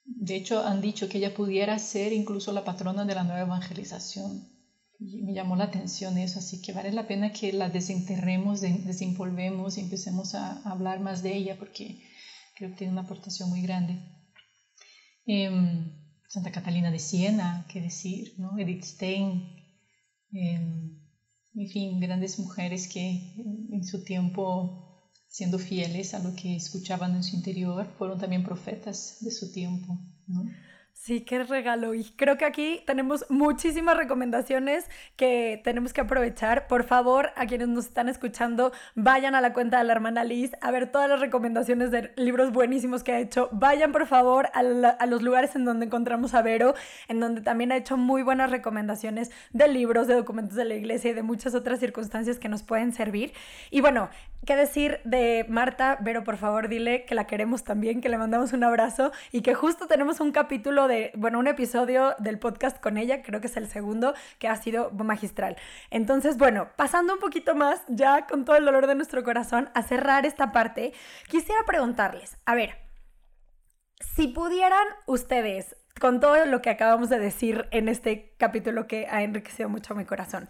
de hecho han dicho que ella pudiera ser incluso la patrona de la nueva evangelización. Y me llamó la atención eso, así que vale la pena que la desenterremos, desenvolvemos y empecemos a hablar más de ella porque creo que tiene una aportación muy grande. Em, Santa Catalina de Siena, qué decir, ¿no? Edith Stein, em, en fin, grandes mujeres que en su tiempo siendo fieles a lo que escuchaban en su interior, fueron también profetas de su tiempo. ¿no? Sí, qué regalo. Y creo que aquí tenemos muchísimas recomendaciones que tenemos que aprovechar. Por favor, a quienes nos están escuchando, vayan a la cuenta de la hermana Liz a ver todas las recomendaciones de libros buenísimos que ha hecho. Vayan, por favor, a, a los lugares en donde encontramos a Vero, en donde también ha hecho muy buenas recomendaciones de libros, de documentos de la iglesia y de muchas otras circunstancias que nos pueden servir. Y bueno, ¿qué decir de Marta? Vero, por favor, dile que la queremos también, que le mandamos un abrazo y que justo tenemos un capítulo de bueno, un episodio del podcast con ella, creo que es el segundo, que ha sido magistral. Entonces, bueno, pasando un poquito más, ya con todo el dolor de nuestro corazón, a cerrar esta parte, quisiera preguntarles, a ver, si pudieran ustedes, con todo lo que acabamos de decir en este capítulo que ha enriquecido mucho mi corazón,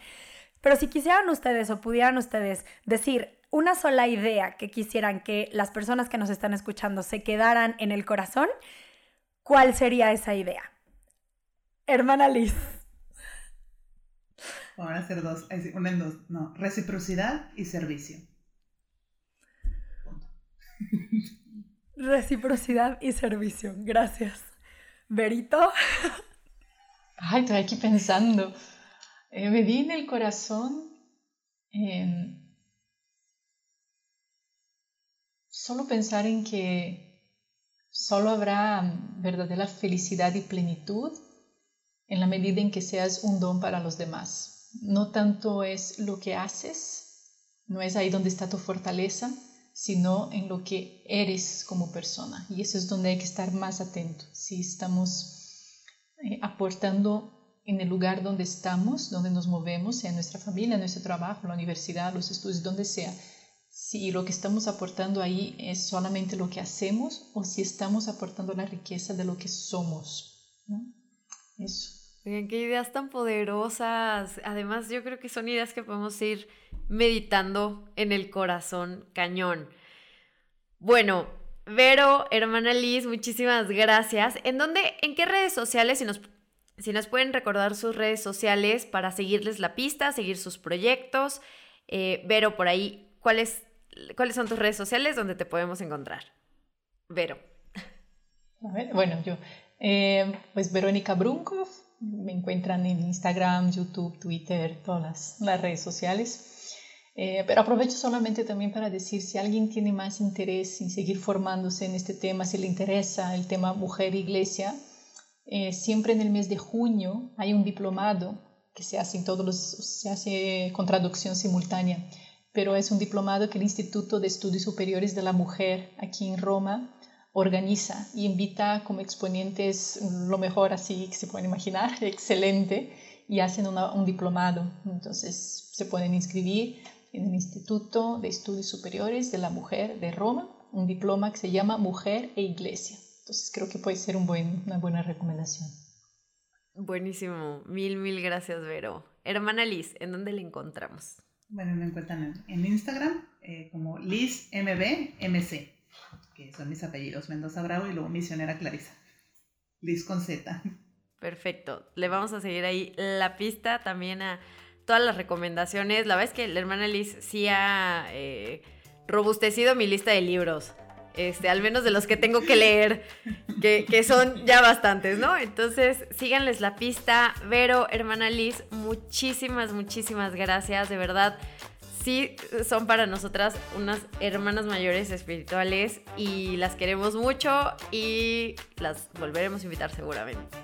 pero si quisieran ustedes o pudieran ustedes decir una sola idea que quisieran que las personas que nos están escuchando se quedaran en el corazón, ¿Cuál sería esa idea? Hermana Liz. Van a ser dos, una en dos. No, reciprocidad y servicio. Reciprocidad y servicio. Gracias. Verito. Ay, estoy aquí pensando. Eh, me di en el corazón solo pensar en que Solo habrá verdadera felicidad y plenitud en la medida en que seas un don para los demás. No tanto es lo que haces, no es ahí donde está tu fortaleza, sino en lo que eres como persona. Y eso es donde hay que estar más atento. Si estamos eh, aportando en el lugar donde estamos, donde nos movemos, sea en nuestra familia, nuestro trabajo, la universidad, los estudios, donde sea, si lo que estamos aportando ahí es solamente lo que hacemos o si estamos aportando la riqueza de lo que somos. Eso. Oigan, qué ideas tan poderosas. Además, yo creo que son ideas que podemos ir meditando en el corazón cañón. Bueno, Vero, hermana Liz, muchísimas gracias. ¿En dónde, en qué redes sociales, si nos, si nos pueden recordar sus redes sociales para seguirles la pista, seguir sus proyectos? Eh, Vero, por ahí, ¿cuáles ¿cuáles son tus redes sociales donde te podemos encontrar? Vero. bueno, yo, eh, pues Verónica Brunkov, me encuentran en Instagram, YouTube, Twitter, todas las, redes sociales. Eh, pero aprovecho solamente también para decir, si alguien tiene más interés en seguir formándose en este tema, si le interesa el tema mujer-iglesia, e eh, siempre en el mes de junio hay un diplomado que se hace, en todos los, se hace con traducción simultánea pero es un diplomado que el Instituto de Estudios Superiores de la Mujer aquí en Roma organiza y invita como exponentes lo mejor así que se pueden imaginar, excelente, y hacen un diplomado. Entonces se pueden inscribir en el Instituto de Estudios Superiores de la Mujer de Roma, un diploma que se llama Mujer e Iglesia. Entonces creo que puede ser una buena recomendación. Buenísimo, mil, mil gracias, Vero. Hermana Liz, ¿en dónde la encontramos? Bueno, me encuentran en, Instagram eh, como LizMBMC, que son mis apellidos, Mendoza Bravo y luego Misionera Clarisa. Liz con Z. Perfecto, le vamos a seguir ahí la pista también a todas las recomendaciones. La verdad es que la hermana Liz sí ha eh, robustecido mi lista de libros. Este, al menos de los que tengo que leer, que, que, son ya bastantes, ¿no? Entonces, síganles la pista. Vero, hermana Liz, muchísimas, muchísimas gracias, de verdad. Sí, son para nosotras unas hermanas mayores espirituales y las queremos mucho y las volveremos a invitar seguramente.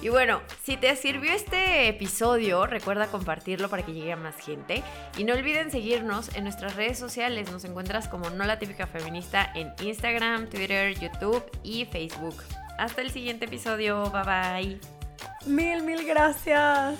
Y bueno, si te sirvió este episodio, recuerda compartirlo para que llegue a más gente. Y no olviden seguirnos en nuestras redes sociales. Nos encuentras como No la Típica Feminista en Instagram, Twitter, YouTube y Facebook. Hasta el siguiente episodio. Bye bye. Mil, mil gracias.